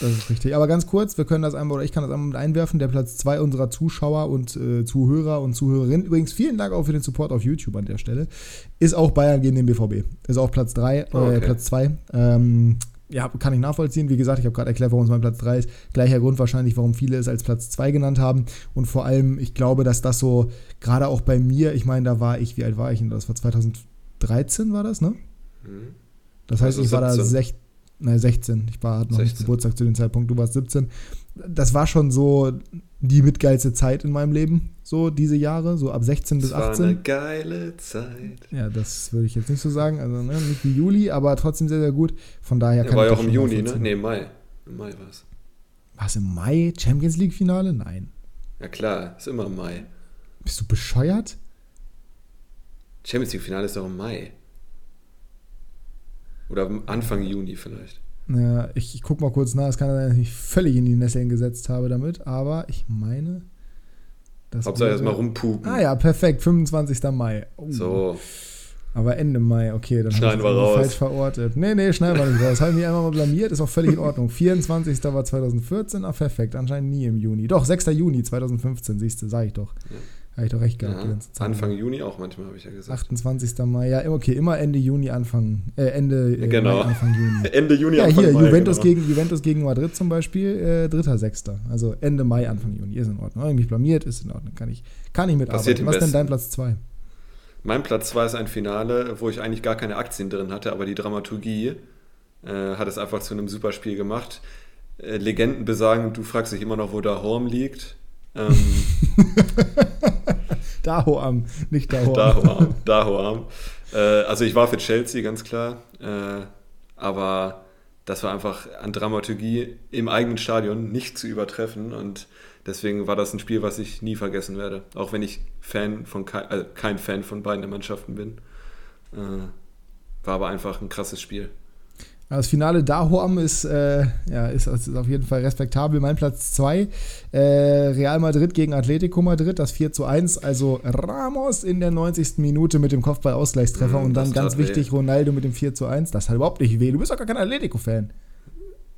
Das ist richtig. Aber ganz kurz, wir können das einmal, oder ich kann das einmal mit einwerfen, der Platz 2 unserer Zuschauer und äh, Zuhörer und Zuhörerinnen. Übrigens, vielen Dank auch für den Support auf YouTube an der Stelle. Ist auch Bayern gegen den BVB. Ist auch Platz 3, äh, okay. Platz 2. Ähm, ja, kann ich nachvollziehen. Wie gesagt, ich habe gerade erklärt, warum es mein Platz 3 ist. Gleicher Grund wahrscheinlich, warum viele es als Platz 2 genannt haben. Und vor allem, ich glaube, dass das so, gerade auch bei mir, ich meine, da war ich, wie alt war ich? Das war 2013, war das, ne? Mhm. Das heißt, ich war da 16 Nein, 16. Ich war hatte noch 16. nicht Geburtstag zu dem Zeitpunkt, du warst 17. Das war schon so die mitgeilste Zeit in meinem Leben, so diese Jahre, so ab 16 bis 18. Das war eine geile Zeit. Ja, das würde ich jetzt nicht so sagen, also ne, nicht wie Juli, aber trotzdem sehr, sehr gut. Von daher kann ja, war ja auch im Juni, ne? Nee, im Mai. Im Mai war es. War es im Mai? Champions League Finale? Nein. Ja klar, ist immer im Mai. Bist du bescheuert? Champions League Finale ist doch im Mai. Oder Anfang Juni vielleicht. Ja, ich, ich guck mal kurz nach. Es kann sein, dass ich mich völlig in die Nesseln gesetzt habe damit, aber ich meine. Hauptsache erstmal rumpupen. Ah ja, perfekt. 25. Mai. Oh. So. Aber Ende Mai, okay, dann schneiden wir raus. falsch verortet. Nee, nee, schneiden wir nicht raus. Haben mich einmal mal blamiert, ist auch völlig in Ordnung. 24. war 2014, ah, perfekt. Anscheinend nie im Juni. Doch, 6. Juni 2015, siehst du, sag ich doch. Ja. Habe ich doch recht gehabt ja, die ganze Zeit. Anfang Juni auch manchmal, habe ich ja gesagt. 28. Mai, ja, okay, immer Ende Juni, Anfang, äh, Ende äh, genau. Mai, Anfang Juni. Ende Juni, ja, Anfang hier, Mai. Juventus, genau. gegen, Juventus gegen Madrid zum Beispiel, äh, 3.6. Also Ende Mai, Anfang Juni, ist in Ordnung. Habe ich mich blamiert, ist in Ordnung, kann ich, kann ich mitarbeiten. Was ist denn dein Platz 2? Mein Platz 2 ist ein Finale, wo ich eigentlich gar keine Aktien drin hatte, aber die Dramaturgie äh, hat es einfach zu einem super Spiel gemacht. Äh, Legenden besagen, du fragst dich immer noch, wo der Horm liegt. Ähm, Dahoam, nicht Dahoam. Dahoam, Dahoam. Äh, also ich war für Chelsea, ganz klar. Äh, aber das war einfach an Dramaturgie im eigenen Stadion nicht zu übertreffen. Und deswegen war das ein Spiel, was ich nie vergessen werde. Auch wenn ich Fan von äh, kein Fan von beiden Mannschaften bin. Äh, war aber einfach ein krasses Spiel. Das Finale Dahoam ist, äh, ja, ist, ist, auf jeden Fall respektabel. Mein Platz 2. Äh, Real Madrid gegen Atletico Madrid, das 4 zu 1. Also Ramos in der 90. Minute mit dem Kopfball-Ausgleichstreffer mm, und dann ganz wichtig weh. Ronaldo mit dem 4 zu 1. Das hat überhaupt nicht weh. Du bist doch gar kein Atletico-Fan.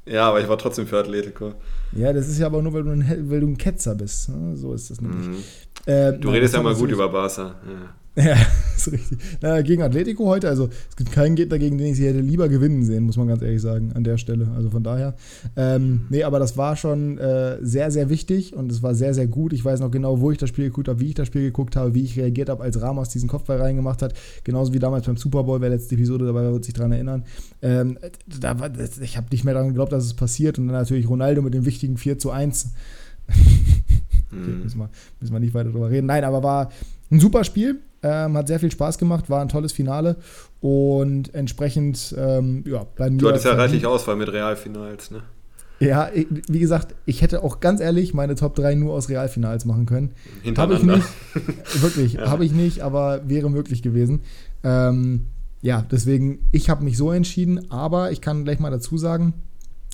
Ja, aber ich war trotzdem für Atletico. Ja, das ist ja aber nur, weil du ein, weil du ein Ketzer bist. Ne? So ist das nämlich. Mm. Äh, du redest ja mal gut über Barca. Ja. Ja, ist richtig. Na, gegen Atletico heute, also es gibt keinen Gegner, gegen den ich sie hätte lieber gewinnen sehen, muss man ganz ehrlich sagen, an der Stelle. Also von daher. Ähm, nee, aber das war schon äh, sehr, sehr wichtig und es war sehr, sehr gut. Ich weiß noch genau, wo ich das Spiel geguckt habe, wie ich das Spiel geguckt habe, wie ich reagiert habe, als Ramos diesen Kopfball reingemacht hat. Genauso wie damals beim Super Bowl, wer letzte Episode dabei wird sich daran erinnern. Ähm, da war, ich habe nicht mehr daran geglaubt, dass es passiert. Und dann natürlich Ronaldo mit dem wichtigen 4 zu 1. okay, mhm. müssen, wir, müssen wir nicht weiter drüber reden. Nein, aber war ein super Spiel. Ähm, hat sehr viel Spaß gemacht, war ein tolles Finale und entsprechend, ähm, ja, mir. Du hattest ja reichlich Auswahl mit Realfinals, ne? Ja, ich, wie gesagt, ich hätte auch ganz ehrlich meine Top 3 nur aus Realfinals machen können. Habe ich nicht. Wirklich, ja. habe ich nicht, aber wäre möglich gewesen. Ähm, ja, deswegen, ich habe mich so entschieden, aber ich kann gleich mal dazu sagen,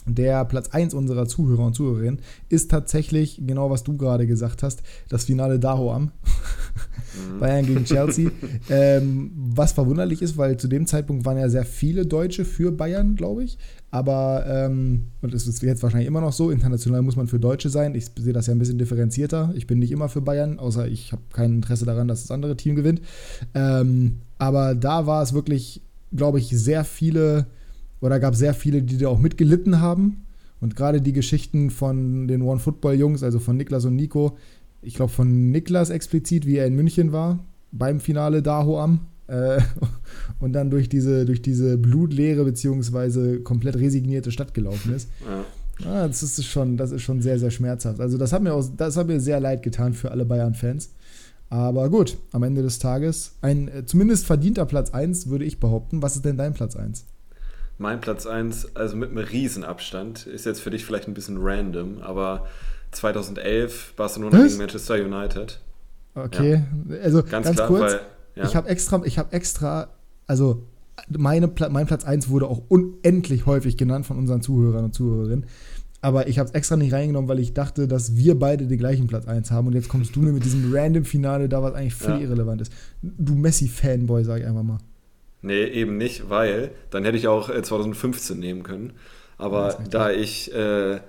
der Platz 1 unserer Zuhörer und Zuhörerinnen ist tatsächlich, genau was du gerade gesagt hast, das Finale Dahoam. Mhm. Bayern gegen Chelsea. ähm, was verwunderlich ist, weil zu dem Zeitpunkt waren ja sehr viele Deutsche für Bayern, glaube ich. Aber, ähm, und es ist jetzt wahrscheinlich immer noch so, international muss man für Deutsche sein. Ich sehe das ja ein bisschen differenzierter. Ich bin nicht immer für Bayern, außer ich habe kein Interesse daran, dass das andere Team gewinnt. Ähm, aber da war es wirklich, glaube ich, sehr viele oder gab sehr viele, die da auch mitgelitten haben. Und gerade die Geschichten von den One Football Jungs, also von Niklas und Nico, ich glaube von Niklas explizit, wie er in München war, beim Finale Dahoam. Äh, und dann durch diese, durch diese blutleere beziehungsweise komplett resignierte Stadt gelaufen ist. Ja. Ah, das ist schon, das ist schon sehr, sehr schmerzhaft. Also das hat mir auch, das hat mir sehr leid getan für alle Bayern-Fans. Aber gut, am Ende des Tages ein äh, zumindest verdienter Platz 1, würde ich behaupten. Was ist denn dein Platz 1? Mein Platz 1, also mit einem Riesenabstand, ist jetzt für dich vielleicht ein bisschen random, aber 2011 Barcelona Was? gegen Manchester United. Okay, ja. also ganz, ganz klar, kurz, weil, ja. ich habe extra, ich habe extra, also meine, mein Platz 1 wurde auch unendlich häufig genannt von unseren Zuhörern und Zuhörerinnen. Aber ich habe es extra nicht reingenommen, weil ich dachte, dass wir beide den gleichen Platz 1 haben. Und jetzt kommst du mir mit diesem random Finale da, was eigentlich völlig ja. irrelevant ist. Du Messi-Fanboy, sag ich einfach mal. Nee, eben nicht, weil dann hätte ich auch 2015 äh, nehmen können. Aber da ich äh,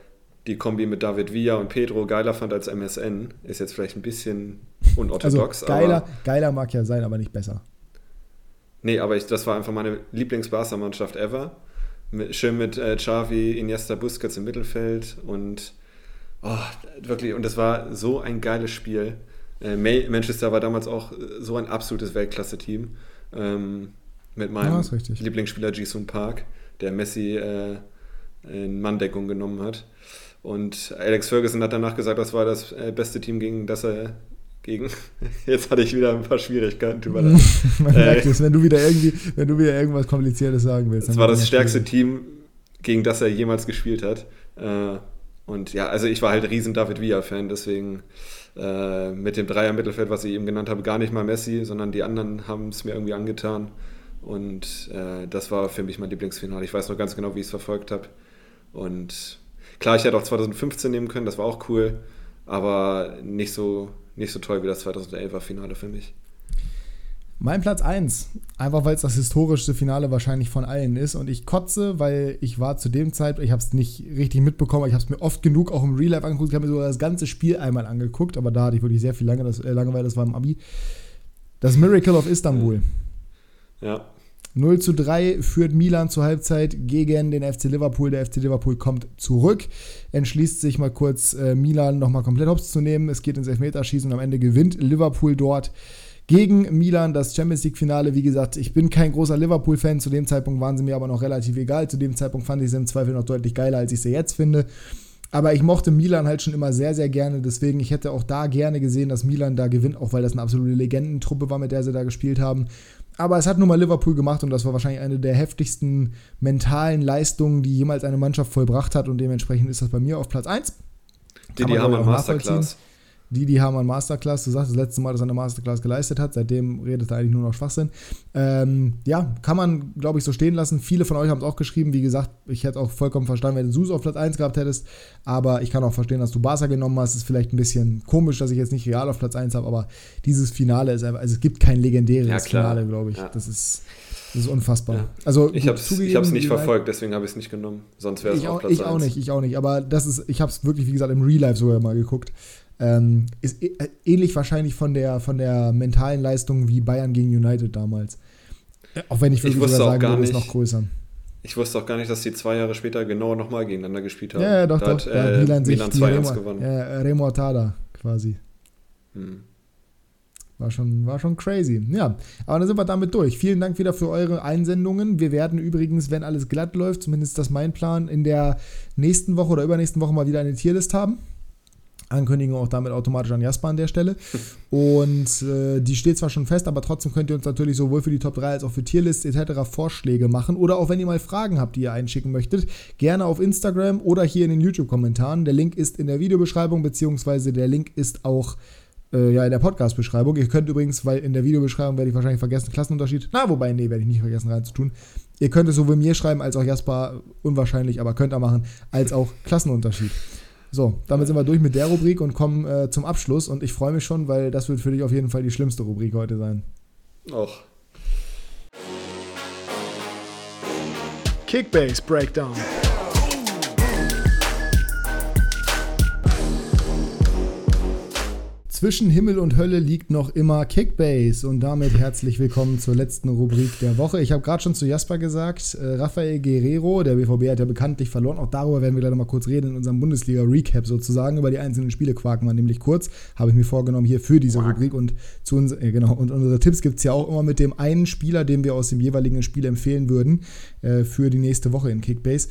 die Kombi mit David Villa und Pedro geiler fand als MSN, ist jetzt vielleicht ein bisschen unorthodox. Also geiler, geiler mag ja sein, aber nicht besser. Nee, aber ich, das war einfach meine Lieblings-Barca-Mannschaft ever. Mit, schön mit äh, Xavi, Iniesta, Busquets im Mittelfeld und oh, wirklich, und das war so ein geiles Spiel. Äh, Manchester war damals auch äh, so ein absolutes Weltklasse-Team. Ähm, mit meinem ja, Lieblingsspieler Jisun Park, der Messi äh, in Manndeckung genommen hat. Und Alex Ferguson hat danach gesagt, das war das äh, beste Team, gegen das er gegen. Jetzt hatte ich wieder ein paar Schwierigkeiten. Tut Man merkt es, wenn du wieder irgendwie, wenn du wieder irgendwas Kompliziertes sagen willst. Das war das stärkste Team, gegen das er jemals gespielt hat. Äh, und ja, also ich war halt riesen David Villa-Fan, deswegen äh, mit dem Dreier-Mittelfeld, was ich eben genannt habe, gar nicht mal Messi, sondern die anderen haben es mir irgendwie angetan. Und äh, das war für mich mein Lieblingsfinale. Ich weiß noch ganz genau, wie ich es verfolgt habe. Und klar, ich hätte auch 2015 nehmen können, das war auch cool, aber nicht so, nicht so toll wie das 2011er Finale für mich. Mein Platz 1, einfach weil es das historischste Finale wahrscheinlich von allen ist. Und ich kotze, weil ich war zu dem Zeitpunkt, ich habe es nicht richtig mitbekommen, ich habe es mir oft genug auch im Real Life angeguckt. Ich habe mir sogar das ganze Spiel einmal angeguckt, aber da hatte ich wirklich sehr viel Lange, das, äh, Langeweile, das war im Abi. Das Miracle of Istanbul. Ja. 0 zu 3 führt Milan zur Halbzeit gegen den FC Liverpool. Der FC Liverpool kommt zurück, entschließt sich mal kurz, äh, Milan nochmal komplett hops zu nehmen. Es geht ins Elfmeterschießen und am Ende gewinnt Liverpool dort gegen Milan das Champions League-Finale. Wie gesagt, ich bin kein großer Liverpool-Fan. Zu dem Zeitpunkt waren sie mir aber noch relativ egal. Zu dem Zeitpunkt fand ich sie im Zweifel noch deutlich geiler, als ich sie jetzt finde. Aber ich mochte Milan halt schon immer sehr, sehr gerne. Deswegen, ich hätte auch da gerne gesehen, dass Milan da gewinnt, auch weil das eine absolute Legendentruppe war, mit der sie da gespielt haben. Aber es hat nun mal Liverpool gemacht und das war wahrscheinlich eine der heftigsten mentalen Leistungen, die jemals eine Mannschaft vollbracht hat. Und dementsprechend ist das bei mir auf Platz 1. Die, die haben Masterclass. Didi Hamann Masterclass, du sagst das letzte Mal, dass er eine Masterclass geleistet hat, seitdem redet er eigentlich nur noch Schwachsinn. Ähm, ja, kann man, glaube ich, so stehen lassen. Viele von euch haben es auch geschrieben. Wie gesagt, ich hätte auch vollkommen verstanden, wenn du Sus auf Platz 1 gehabt hättest. Aber ich kann auch verstehen, dass du Barca genommen hast. Ist vielleicht ein bisschen komisch, dass ich jetzt nicht Real auf Platz 1 habe, aber dieses Finale ist einfach, also es gibt kein legendäres ja, Finale, glaube ich. Ja. Das ist. Das ist unfassbar. Ja. Also, ich habe es nicht verfolgt, deswegen habe ich es nicht genommen. Sonst wäre es auch Platz Ich 1. auch nicht, ich auch nicht. Aber das ist, ich habe es wirklich, wie gesagt, im Real Life sogar mal geguckt. Ähm, ist äh, ähnlich wahrscheinlich von der, von der mentalen Leistung wie Bayern gegen United damals. Äh, auch wenn ich wirklich ich sogar sagen würde, ist noch größer. Ich wusste auch gar nicht, dass die zwei Jahre später genau nochmal gegeneinander gespielt haben. Ja, ja doch, da doch. Hat, äh, Milan, Milan 2-1 gewonnen. Ja, Remortada quasi. Hm. War schon, war schon crazy. Ja, aber dann sind wir damit durch. Vielen Dank wieder für eure Einsendungen. Wir werden übrigens, wenn alles glatt läuft, zumindest das mein Plan, in der nächsten Woche oder übernächsten Woche mal wieder eine Tierlist haben. Ankündigen auch damit automatisch an Jasper an der Stelle. Und äh, die steht zwar schon fest, aber trotzdem könnt ihr uns natürlich sowohl für die Top 3 als auch für Tierlist etc. Vorschläge machen. Oder auch wenn ihr mal Fragen habt, die ihr einschicken möchtet, gerne auf Instagram oder hier in den YouTube-Kommentaren. Der Link ist in der Videobeschreibung, beziehungsweise der Link ist auch äh, ja, in der Podcast-Beschreibung. Ihr könnt übrigens, weil in der Videobeschreibung werde ich wahrscheinlich vergessen, Klassenunterschied. Na, wobei, nee, werde ich nicht vergessen reinzutun. Ihr könnt es sowohl mir schreiben als auch Jasper, unwahrscheinlich, aber könnt ihr machen, als auch Klassenunterschied. So, damit sind wir durch mit der Rubrik und kommen äh, zum Abschluss. Und ich freue mich schon, weil das wird für dich auf jeden Fall die schlimmste Rubrik heute sein. Auch. Kickbase Breakdown. Zwischen Himmel und Hölle liegt noch immer Kickbase und damit herzlich willkommen zur letzten Rubrik der Woche. Ich habe gerade schon zu Jasper gesagt, äh, Rafael Guerrero, der BVB hat ja bekanntlich verloren. Auch darüber werden wir gleich noch mal kurz reden in unserem Bundesliga-Recap sozusagen. Über die einzelnen Spiele quaken wir nämlich kurz. Habe ich mir vorgenommen hier für diese Rubrik und zu uns, äh, genau, und unsere Tipps gibt es ja auch immer mit dem einen Spieler, den wir aus dem jeweiligen Spiel empfehlen würden, äh, für die nächste Woche in Kickbase.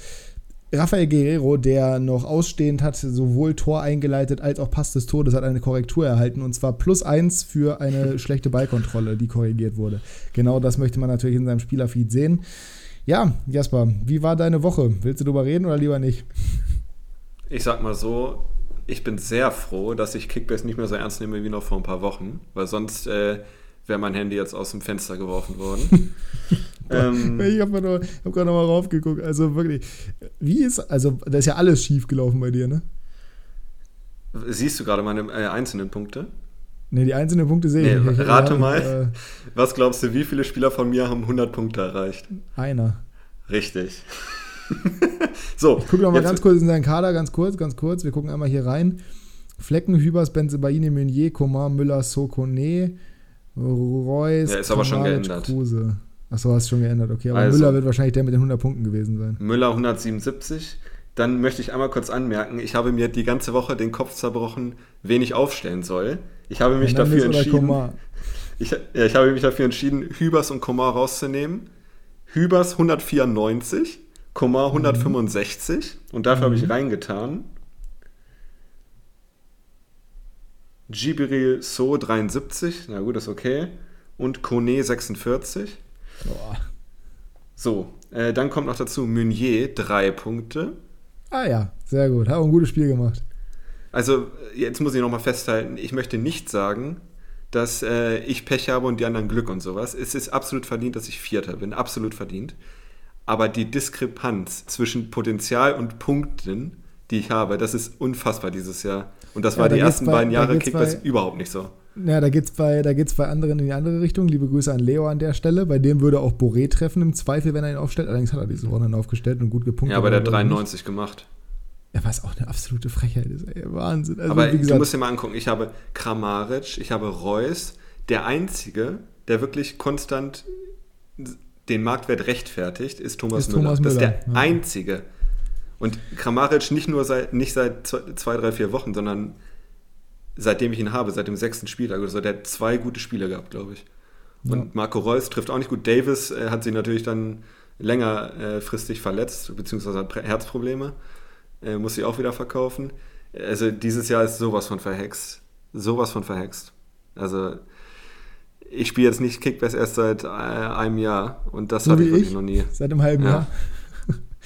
Rafael Guerrero, der noch ausstehend hat, sowohl Tor eingeleitet als auch Pass des Todes, hat eine Korrektur erhalten und zwar plus eins für eine schlechte Ballkontrolle, die korrigiert wurde. Genau das möchte man natürlich in seinem Spielerfeed sehen. Ja, Jasper, wie war deine Woche? Willst du darüber reden oder lieber nicht? Ich sag mal so, ich bin sehr froh, dass ich Kickbase nicht mehr so ernst nehme wie noch vor ein paar Wochen, weil sonst äh, wäre mein Handy jetzt aus dem Fenster geworfen worden. ähm, ich habe hab gerade noch mal raufgeguckt. Also wirklich, wie ist, also da ist ja alles schief gelaufen bei dir, ne? Siehst du gerade meine äh, einzelnen Punkte? Ne, die einzelnen Punkte sehe nee, ich. Rate ja, mal, äh, was glaubst du, wie viele Spieler von mir haben 100 Punkte erreicht? Einer. Richtig. so. Ich gucke noch mal ganz kurz in deinen Kader, ganz kurz, ganz kurz. Wir gucken einmal hier rein. Flecken, Hübers, Benzebaini, Meunier, Komar, Müller, Sokone, Reus, ja, ist aber schon geändert. Kruse. Achso, hast du schon geändert, okay. Aber also, Müller wird wahrscheinlich der mit den 100 Punkten gewesen sein. Müller 177. Dann möchte ich einmal kurz anmerken, ich habe mir die ganze Woche den Kopf zerbrochen, wen ich aufstellen soll. Ich habe mich dafür entschieden. Ich, ja, ich habe mich dafür entschieden, Hübers und Komar rauszunehmen. Hübers 194 Komar 165 mhm. und dafür mhm. habe ich mhm. reingetan. Gibril So 73, na gut, ist okay. Und Kone 46. Boah. So, äh, dann kommt noch dazu Meunier, drei Punkte. Ah ja, sehr gut. Hat auch ein gutes Spiel gemacht. Also, jetzt muss ich nochmal festhalten, ich möchte nicht sagen, dass äh, ich Pech habe und die anderen Glück und sowas. Es ist absolut verdient, dass ich Vierter bin, absolut verdient. Aber die Diskrepanz zwischen Potenzial und Punkten, die ich habe, das ist unfassbar dieses Jahr. Und das ja, war die ersten bei, beiden Jahre Kickbase überhaupt nicht so. Ja, da geht es bei, bei anderen in die andere Richtung. Liebe Grüße an Leo an der Stelle. Bei dem würde auch Boré treffen im Zweifel, wenn er ihn aufstellt. Allerdings hat er diese Woche aufgestellt und gut gepunktet. Ja, aber der hat 93 gemacht. Ja, was auch eine absolute Frechheit ist. Ey, Wahnsinn. Also, aber gesagt, du musst dir mal angucken. Ich habe Kramaric, ich habe Reus. Der Einzige, der wirklich konstant den Marktwert rechtfertigt, ist Thomas ist Müller. Thomas das ist der ja. Einzige. Und Kramaric nicht nur seit, nicht seit zwei, drei, vier Wochen, sondern seitdem ich ihn habe, seit dem sechsten Spieltag oder so, der hat zwei gute Spiele gehabt, glaube ich. Und ja. Marco Reus trifft auch nicht gut. Davis äh, hat sich natürlich dann längerfristig verletzt, beziehungsweise hat Herzprobleme. Äh, muss sie auch wieder verkaufen. Also dieses Jahr ist sowas von verhext. Sowas von verhext. Also ich spiele jetzt nicht Kickbass erst seit äh, einem Jahr und das so hatte ich wirklich noch nie. Seit einem halben ja. Jahr.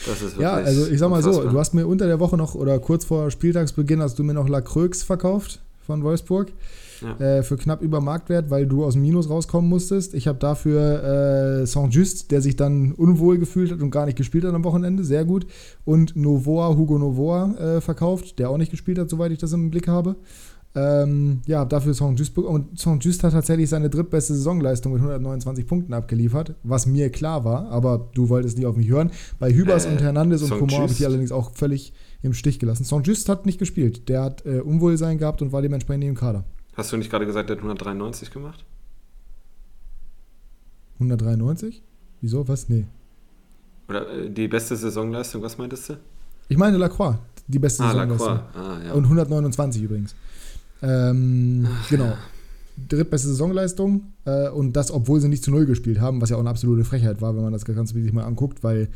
Das ist ja, also ich sag mal unfassbar. so, du hast mir unter der Woche noch oder kurz vor Spieltagsbeginn hast du mir noch Lacroix verkauft von Wolfsburg ja. äh, für knapp über Marktwert, weil du aus dem Minus rauskommen musstest. Ich habe dafür äh, Saint-Just, der sich dann unwohl gefühlt hat und gar nicht gespielt hat am Wochenende, sehr gut. Und Novoa, Hugo Novoa äh, verkauft, der auch nicht gespielt hat, soweit ich das im Blick habe. Ähm, ja, dafür Saint-Just und Saint-Just hat tatsächlich seine drittbeste Saisonleistung mit 129 Punkten abgeliefert, was mir klar war, aber du wolltest nicht auf mich hören. Bei Hübers äh, und Hernandez und Coman habe ich die allerdings auch völlig im Stich gelassen. Saint-Just hat nicht gespielt. Der hat äh, Unwohlsein gehabt und war dementsprechend im Kader. Hast du nicht gerade gesagt, der hat 193 gemacht? 193? Wieso? Was? Nee. Oder äh, die beste Saisonleistung, was meintest du? Ich meine Lacroix, die beste ah, Saisonleistung. Lacroix. Ah, ja. Und 129 übrigens. Ähm, Ach, genau. Ja. Drittbeste Saisonleistung äh, und das, obwohl sie nicht zu Null gespielt haben, was ja auch eine absolute Frechheit war, wenn man das Ganze sich mal anguckt, weil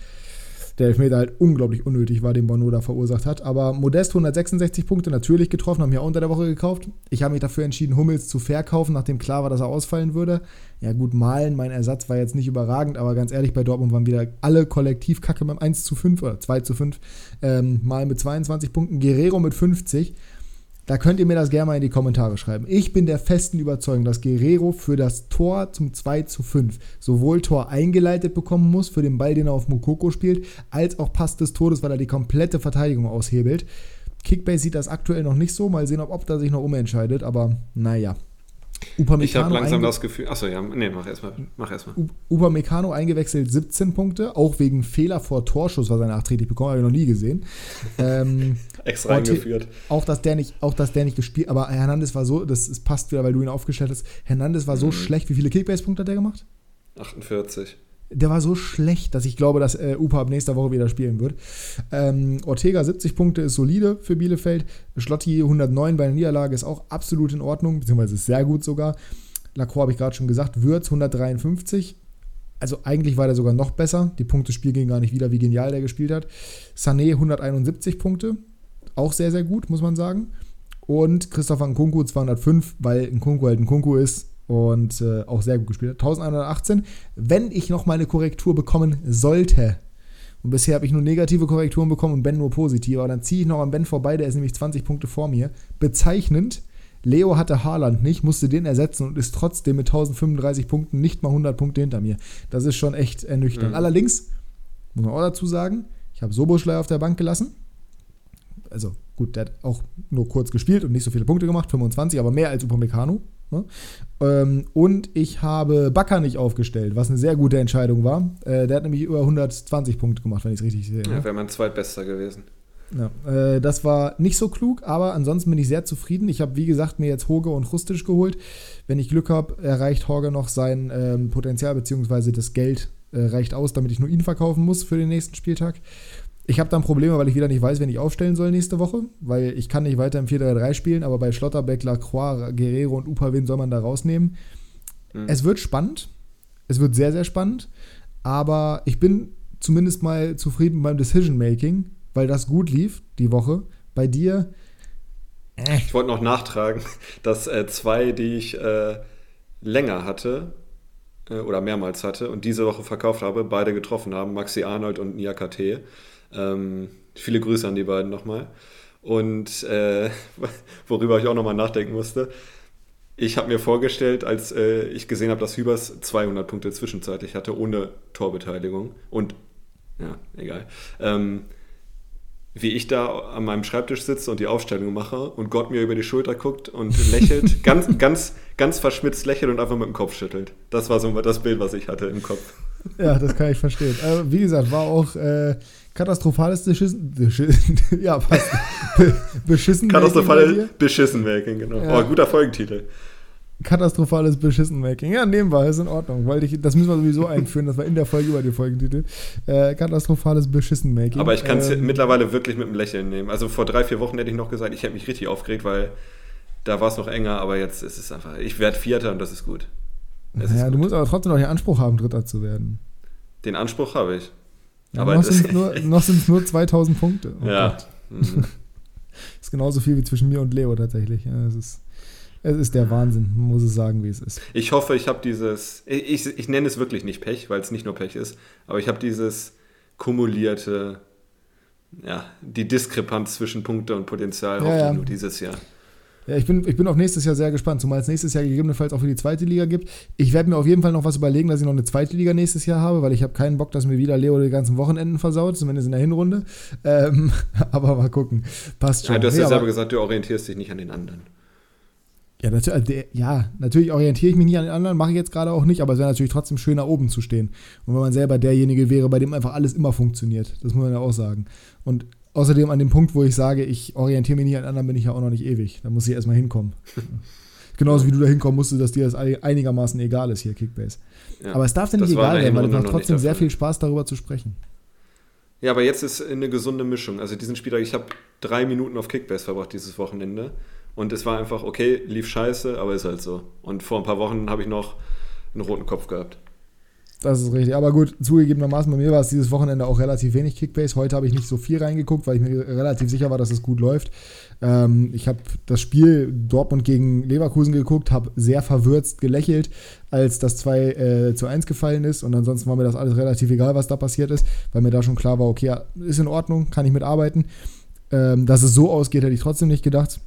der Elfmeter halt unglaublich unnötig war, den Bono da verursacht hat. Aber Modest 166 Punkte natürlich getroffen, haben wir auch unter der Woche gekauft. Ich habe mich dafür entschieden, Hummels zu verkaufen, nachdem klar war, dass er ausfallen würde. Ja gut, Malen, mein Ersatz war jetzt nicht überragend, aber ganz ehrlich, bei Dortmund waren wieder alle kollektiv kacke beim 1 zu 5 oder 2 zu 5. Ähm, Malen mit 22 Punkten, Guerrero mit 50. Da könnt ihr mir das gerne mal in die Kommentare schreiben. Ich bin der festen Überzeugung, dass Guerrero für das Tor zum 2 zu 5 sowohl Tor eingeleitet bekommen muss für den Ball, den er auf Mukoko spielt, als auch Pass des Todes, weil er die komplette Verteidigung aushebelt. Kickbase sieht das aktuell noch nicht so. Mal sehen, ob Opta sich noch umentscheidet, aber naja. Upamecano ich habe langsam das Gefühl. Achso, ja, nee, mach erstmal. Mach erstmal. Upamecano eingewechselt 17 Punkte, auch wegen Fehler vor Torschuss, was er nachträglich bekommen habe ich noch nie gesehen. Ähm, Extra eingeführt. Auch dass, der nicht, auch, dass der nicht gespielt aber Hernandez war so, das, das passt wieder, weil du ihn aufgestellt hast. Hernandez war so mhm. schlecht. Wie viele Kickbase-Punkte hat der gemacht? 48 der war so schlecht, dass ich glaube, dass äh, Upa ab nächster Woche wieder spielen wird. Ähm, Ortega 70 Punkte ist solide für Bielefeld. Schlotti 109 bei der Niederlage ist auch absolut in Ordnung, beziehungsweise ist sehr gut sogar. Lacroix habe ich gerade schon gesagt. Würz 153. Also eigentlich war der sogar noch besser. Die Punkte Spiel ging gar nicht wieder, wie genial der gespielt hat. Sané 171 Punkte. Auch sehr, sehr gut, muss man sagen. Und Christopher Nkunku 205, weil Nkunku halt Nkunku ist und äh, auch sehr gut gespielt hat. 1118. Wenn ich noch mal eine Korrektur bekommen sollte, und bisher habe ich nur negative Korrekturen bekommen und Ben nur positive, aber dann ziehe ich noch an Ben vorbei, der ist nämlich 20 Punkte vor mir. Bezeichnend, Leo hatte Haaland nicht, musste den ersetzen und ist trotzdem mit 1035 Punkten nicht mal 100 Punkte hinter mir. Das ist schon echt ernüchternd. Mhm. Allerdings, muss man auch dazu sagen, ich habe Soboschlei auf der Bank gelassen. Also gut, der hat auch nur kurz gespielt und nicht so viele Punkte gemacht, 25, aber mehr als Upamecano. Ne? Ähm, und ich habe Bakker nicht aufgestellt, was eine sehr gute Entscheidung war. Äh, der hat nämlich über 120 Punkte gemacht, wenn ich es richtig sehe. Ja, ne? wäre mein zweitbester gewesen. Ja, äh, das war nicht so klug, aber ansonsten bin ich sehr zufrieden. Ich habe, wie gesagt, mir jetzt Hoge und Rustisch geholt. Wenn ich Glück habe, erreicht Hoge noch sein ähm, Potenzial, beziehungsweise das Geld äh, reicht aus, damit ich nur ihn verkaufen muss für den nächsten Spieltag. Ich habe dann Probleme, weil ich wieder nicht weiß, wen ich aufstellen soll nächste Woche, weil ich kann nicht weiter im 4-3-3 spielen, aber bei Schlotterbeck, Lacroix, Guerrero und Upa, wen soll man da rausnehmen? Mhm. Es wird spannend. Es wird sehr, sehr spannend. Aber ich bin zumindest mal zufrieden beim Decision-Making, weil das gut lief die Woche. Bei dir. Äh. Ich wollte noch nachtragen, dass äh, zwei, die ich äh, länger hatte äh, oder mehrmals hatte und diese Woche verkauft habe, beide getroffen haben, Maxi Arnold und Nia KT. Ähm, viele Grüße an die beiden nochmal. Und äh, worüber ich auch nochmal nachdenken musste, ich habe mir vorgestellt, als äh, ich gesehen habe, dass Hübers 200 Punkte zwischenzeitlich hatte, ohne Torbeteiligung. Und, ja, egal. Ähm, wie ich da an meinem Schreibtisch sitze und die Aufstellung mache und Gott mir über die Schulter guckt und lächelt, ganz, ganz, ganz verschmitzt lächelt und einfach mit dem Kopf schüttelt. Das war so das Bild, was ich hatte im Kopf. Ja, das kann ich verstehen. Aber wie gesagt, war auch äh, katastrophales Beschissen. ja, passt. beschissen. Katastrophales Beschissen-Making, genau. Ja. Oh, guter Folgentitel. Katastrophales Beschissen-Making. Ja, nehmen wir, ist in Ordnung. Weil ich, das müssen wir sowieso einführen, das war in der Folge über die Folgentitel. Äh, katastrophales Beschissen-Making. Aber ich kann es ähm, mittlerweile wirklich mit einem Lächeln nehmen. Also vor drei, vier Wochen hätte ich noch gesagt, ich hätte mich richtig aufgeregt, weil da war es noch enger, aber jetzt ist es einfach, ich werde Vierter und das ist gut. Das naja, ist gut. du musst aber trotzdem noch den Anspruch haben, Dritter zu werden. Den Anspruch habe ich. Ja, aber noch sind es nur, nur 2000 Punkte. Oh ja. Mhm. ist genauso viel wie zwischen mir und Leo tatsächlich. Ja, es, ist, es ist der Wahnsinn, man muss es sagen, wie es ist. Ich hoffe, ich habe dieses, ich, ich nenne es wirklich nicht Pech, weil es nicht nur Pech ist, aber ich habe dieses kumulierte, ja, die Diskrepanz zwischen Punkte und Potenzial ja, ja. nur dieses Jahr. Ja, ich bin, ich bin auf nächstes Jahr sehr gespannt, zumal es nächstes Jahr gegebenenfalls auch für die zweite Liga gibt. Ich werde mir auf jeden Fall noch was überlegen, dass ich noch eine zweite Liga nächstes Jahr habe, weil ich habe keinen Bock, dass mir wieder Leo die ganzen Wochenenden versaut, zumindest in der Hinrunde. Ähm, aber mal gucken. Passt schon. Ja, du hast ja selber gesagt, du orientierst dich nicht an den anderen. Ja, natürlich, äh, ja, natürlich orientiere ich mich nicht an den anderen, mache ich jetzt gerade auch nicht, aber es wäre natürlich trotzdem schöner, oben zu stehen. Und wenn man selber derjenige wäre, bei dem einfach alles immer funktioniert, das muss man ja auch sagen. Und Außerdem an dem Punkt, wo ich sage, ich orientiere mich nicht an anderen, bin ich ja auch noch nicht ewig. Da muss ich erstmal hinkommen. Genauso wie du da hinkommen musst, dass dir das einigermaßen egal ist hier, Kickbase. Ja, aber es darf dir nicht egal werden, weil es macht trotzdem sehr viel Spaß, darüber zu sprechen. Ja, aber jetzt ist eine gesunde Mischung. Also diesen Spieltag, ich habe drei Minuten auf Kickbase verbracht dieses Wochenende. Und es war einfach, okay, lief scheiße, aber ist halt so. Und vor ein paar Wochen habe ich noch einen roten Kopf gehabt. Das ist richtig. Aber gut, zugegebenermaßen, bei mir war es dieses Wochenende auch relativ wenig Kickbase. Heute habe ich nicht so viel reingeguckt, weil ich mir relativ sicher war, dass es gut läuft. Ähm, ich habe das Spiel Dortmund gegen Leverkusen geguckt, habe sehr verwürzt gelächelt, als das 2 äh, zu 1 gefallen ist. Und ansonsten war mir das alles relativ egal, was da passiert ist, weil mir da schon klar war, okay, ist in Ordnung, kann ich mitarbeiten. Ähm, dass es so ausgeht, hätte ich trotzdem nicht gedacht.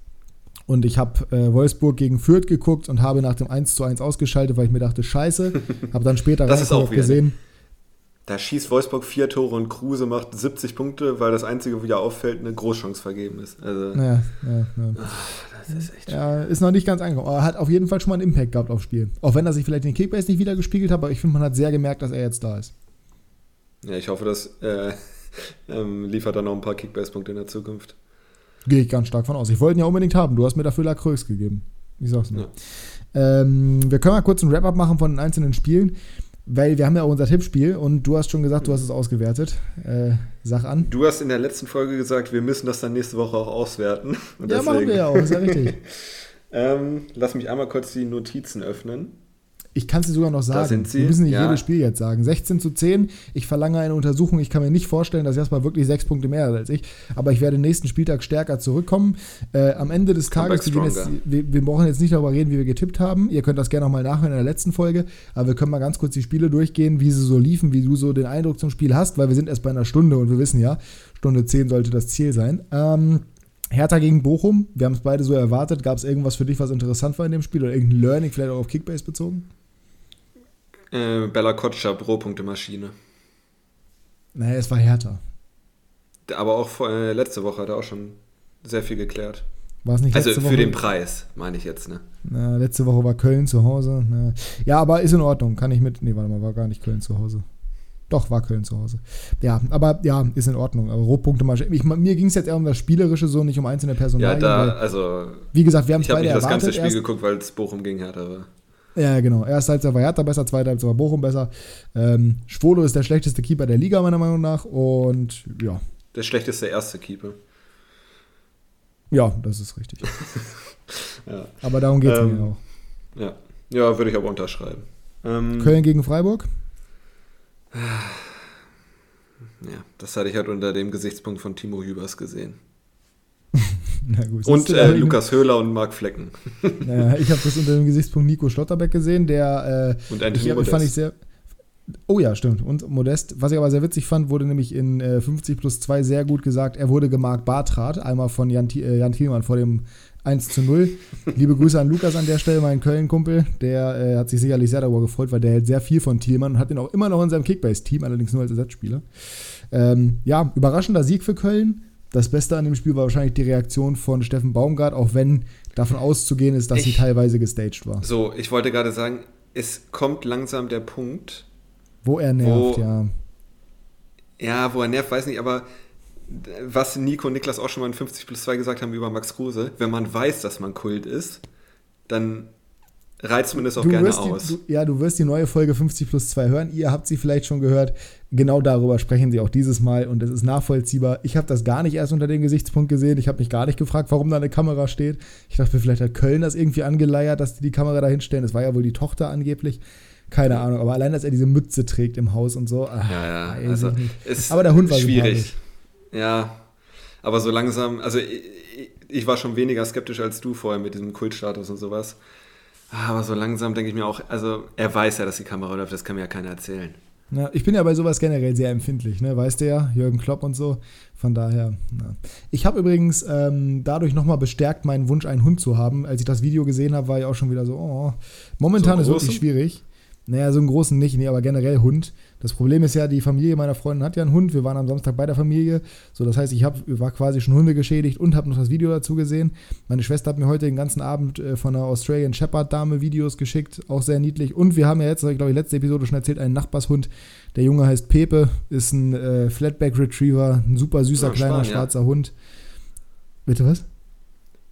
Und ich habe äh, Wolfsburg gegen Fürth geguckt und habe nach dem 1 zu 1 ausgeschaltet, weil ich mir dachte, scheiße. Habe dann später das ist auch gesehen. Da schießt Wolfsburg vier Tore und Kruse macht 70 Punkte, weil das Einzige, wo ja auffällt, eine Großchance vergeben ist. Also, ja, ja, ja. Ach, das ist echt. Ja, ist noch nicht ganz angekommen. Aber er hat auf jeden Fall schon mal einen Impact gehabt aufs Spiel. Auch wenn er sich vielleicht in den Kickbase nicht wieder gespiegelt hat, aber ich finde, man hat sehr gemerkt, dass er jetzt da ist. Ja, ich hoffe, das äh, ähm, liefert dann noch ein paar Kickbase-Punkte in der Zukunft. Gehe ich ganz stark von aus. Ich wollte ihn ja unbedingt haben. Du hast mir dafür Lacroix gegeben. Ich sag's nur. Ja. Ähm, wir können mal kurz ein Wrap-up machen von den einzelnen Spielen, weil wir haben ja auch unser Tippspiel und du hast schon gesagt, du hast es ausgewertet. Äh, sag an. Du hast in der letzten Folge gesagt, wir müssen das dann nächste Woche auch auswerten. Und ja, deswegen, machen wir ja auch, ist ja richtig. ähm, lass mich einmal kurz die Notizen öffnen. Ich kann es dir sogar noch sagen. Da sind sie. Wir müssen nicht ja. jedes Spiel jetzt sagen. 16 zu 10. Ich verlange eine Untersuchung. Ich kann mir nicht vorstellen, dass Jasper wirklich sechs Punkte mehr hat als ich. Aber ich werde nächsten Spieltag stärker zurückkommen. Äh, am Ende des Tages, wir, jetzt, wir, wir, brauchen jetzt nicht darüber reden, wie wir getippt haben. Ihr könnt das gerne nochmal nachhören in der letzten Folge. Aber wir können mal ganz kurz die Spiele durchgehen, wie sie so liefen, wie du so den Eindruck zum Spiel hast, weil wir sind erst bei einer Stunde und wir wissen ja, Stunde 10 sollte das Ziel sein. Ähm, Hertha gegen Bochum, wir haben es beide so erwartet. Gab es irgendwas für dich, was interessant war in dem Spiel oder irgendein Learning, vielleicht auch auf Kickbase bezogen? Äh, Bella Kotscher, Pro-Punkte-Maschine. Naja, es war härter. Aber auch vor, äh, letzte Woche hat er auch schon sehr viel geklärt. War es nicht Also für Woche? den Preis, meine ich jetzt, ne? Na, letzte Woche war Köln zu Hause. Na. Ja, aber ist in Ordnung. Kann ich mit. Nee, warte mal, war gar nicht Köln zu Hause. Doch, war Köln zu Hause. Ja, aber ja, ist in Ordnung. Aber Rohpunkte mal. Ich, mir ging es jetzt eher um das Spielerische, so nicht um einzelne Personalien. Ja, da, also. Wie gesagt, wir haben es beide Ich habe nicht das ganze Spiel geguckt, weil es Bochum gegen Hertha war. Ja, genau. Erste Halbzeit war Hertha besser, zweite Halbzeit war Bochum besser. Ähm, Schwolo ist der schlechteste Keeper der Liga, meiner Meinung nach. Und ja. Der schlechteste erste Keeper. Ja, das ist richtig. ja. Aber darum geht es ähm, mir auch. Ja. ja, würde ich aber unterschreiben. Ähm, Köln gegen Freiburg? Ja, das hatte ich halt unter dem Gesichtspunkt von Timo Hübers gesehen. gut, und äh, Lukas Höhler und Marc Flecken. Naja, ich habe das unter dem Gesichtspunkt Nico Schlotterbeck gesehen, der äh, und Anthony ich, Modest. fand ich sehr. Oh ja, stimmt. Und Modest. Was ich aber sehr witzig fand, wurde nämlich in äh, 50 plus 2 sehr gut gesagt, er wurde gemarkt Bartrat, einmal von Jan, äh, Jan Thielmann vor dem 1 zu 0. Liebe Grüße an Lukas an der Stelle, mein Köln-Kumpel. Der äh, hat sich sicherlich sehr darüber gefreut, weil der hält sehr viel von Thielmann und hat ihn auch immer noch in seinem Kickbase-Team, allerdings nur als Ersatzspieler. Ähm, ja, überraschender Sieg für Köln. Das Beste an dem Spiel war wahrscheinlich die Reaktion von Steffen Baumgart, auch wenn davon auszugehen ist, dass ich, sie teilweise gestaged war. So, ich wollte gerade sagen, es kommt langsam der Punkt, wo er nervt, wo, ja. Ja, wo er nervt, weiß nicht, aber was Nico und Niklas auch schon mal in 50 plus 2 gesagt haben über Max Kruse, wenn man weiß, dass man Kult ist, dann reizt man das auch du gerne aus. Die, du, ja, du wirst die neue Folge 50 plus 2 hören. Ihr habt sie vielleicht schon gehört. Genau darüber sprechen sie auch dieses Mal und es ist nachvollziehbar. Ich habe das gar nicht erst unter dem Gesichtspunkt gesehen. Ich habe mich gar nicht gefragt, warum da eine Kamera steht. Ich dachte, vielleicht hat Köln das irgendwie angeleiert, dass die die Kamera da hinstellen. Das war ja wohl die Tochter angeblich. Keine Ahnung, aber allein, dass er diese Mütze trägt im Haus und so. Ach, ja, ja. Also, aber der Hund war schwierig. Ja, aber so langsam, also ich, ich, war schon weniger skeptisch als du vorher mit diesem Kultstatus und sowas. Aber so langsam denke ich mir auch, also er weiß ja, dass die Kamera läuft, das kann mir ja keiner erzählen. Ja, ich bin ja bei sowas generell sehr empfindlich, ne? weißt du ja, Jürgen Klopp und so. Von daher, na. Ich habe übrigens ähm, dadurch nochmal bestärkt, meinen Wunsch, einen Hund zu haben. Als ich das Video gesehen habe, war ich auch schon wieder so, oh, momentan so ist es wirklich schwierig. Naja, so einen großen nicht, nee, aber generell Hund. Das Problem ist ja, die Familie meiner Freundin hat ja einen Hund. Wir waren am Samstag bei der Familie. So, das heißt, ich hab, war quasi schon Hunde geschädigt und habe noch das Video dazu gesehen. Meine Schwester hat mir heute den ganzen Abend äh, von einer Australian Shepherd Dame Videos geschickt. Auch sehr niedlich. Und wir haben ja jetzt, glaube ich, letzte Episode schon erzählt, einen Nachbarshund. Der Junge heißt Pepe, ist ein äh, Flatback Retriever, ein super süßer, ja, kleiner, Spanier. schwarzer Hund. Bitte was?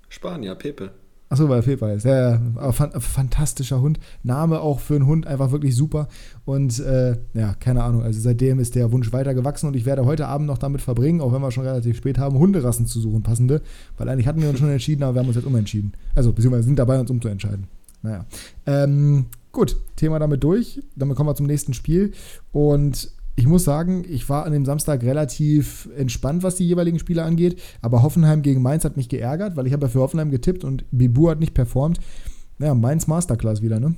Spanier, Pepe. Achso, weil Pepe ist. Ja, ja, fantastischer Hund. Name auch für einen Hund einfach wirklich super. Und äh, ja, keine Ahnung. Also seitdem ist der Wunsch weiter gewachsen und ich werde heute Abend noch damit verbringen, auch wenn wir schon relativ spät haben, Hunderassen zu suchen, passende. Weil eigentlich hatten wir uns schon entschieden, aber wir haben uns jetzt umentschieden. Also, beziehungsweise sind dabei, uns umzuentscheiden. Naja. Ähm, gut, Thema damit durch. Damit kommen wir zum nächsten Spiel. Und ich muss sagen, ich war an dem Samstag relativ entspannt, was die jeweiligen Spiele angeht. Aber Hoffenheim gegen Mainz hat mich geärgert, weil ich habe ja für Hoffenheim getippt und Bibu hat nicht performt. Ja, Mainz Masterclass wieder, ne?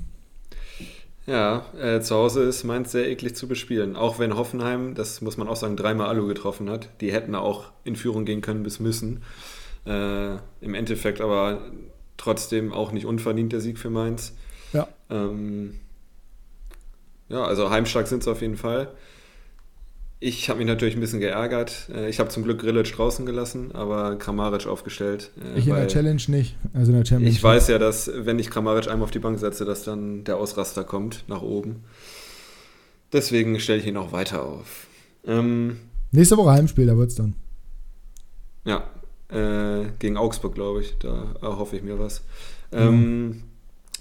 Ja, äh, zu Hause ist Mainz sehr eklig zu bespielen. Auch wenn Hoffenheim, das muss man auch sagen, dreimal Alu getroffen hat. Die hätten auch in Führung gehen können bis müssen. Äh, Im Endeffekt aber trotzdem auch nicht unverdient der Sieg für Mainz. Ja. Ähm, ja, also heimstark sind sie auf jeden Fall. Ich habe mich natürlich ein bisschen geärgert. Äh, ich habe zum Glück Grillitsch draußen gelassen, aber Kramaric aufgestellt. Äh, ich in der Challenge nicht. Also in der Challenge ich weiß ja, dass wenn ich Kramaric einmal auf die Bank setze, dass dann der Ausraster kommt nach oben. Deswegen stelle ich ihn auch weiter auf. Ähm, Nächste Woche Heimspiel, da wird es dann. Ja, äh, gegen Augsburg, glaube ich. Da erhoffe ich mir was. Ähm, mhm.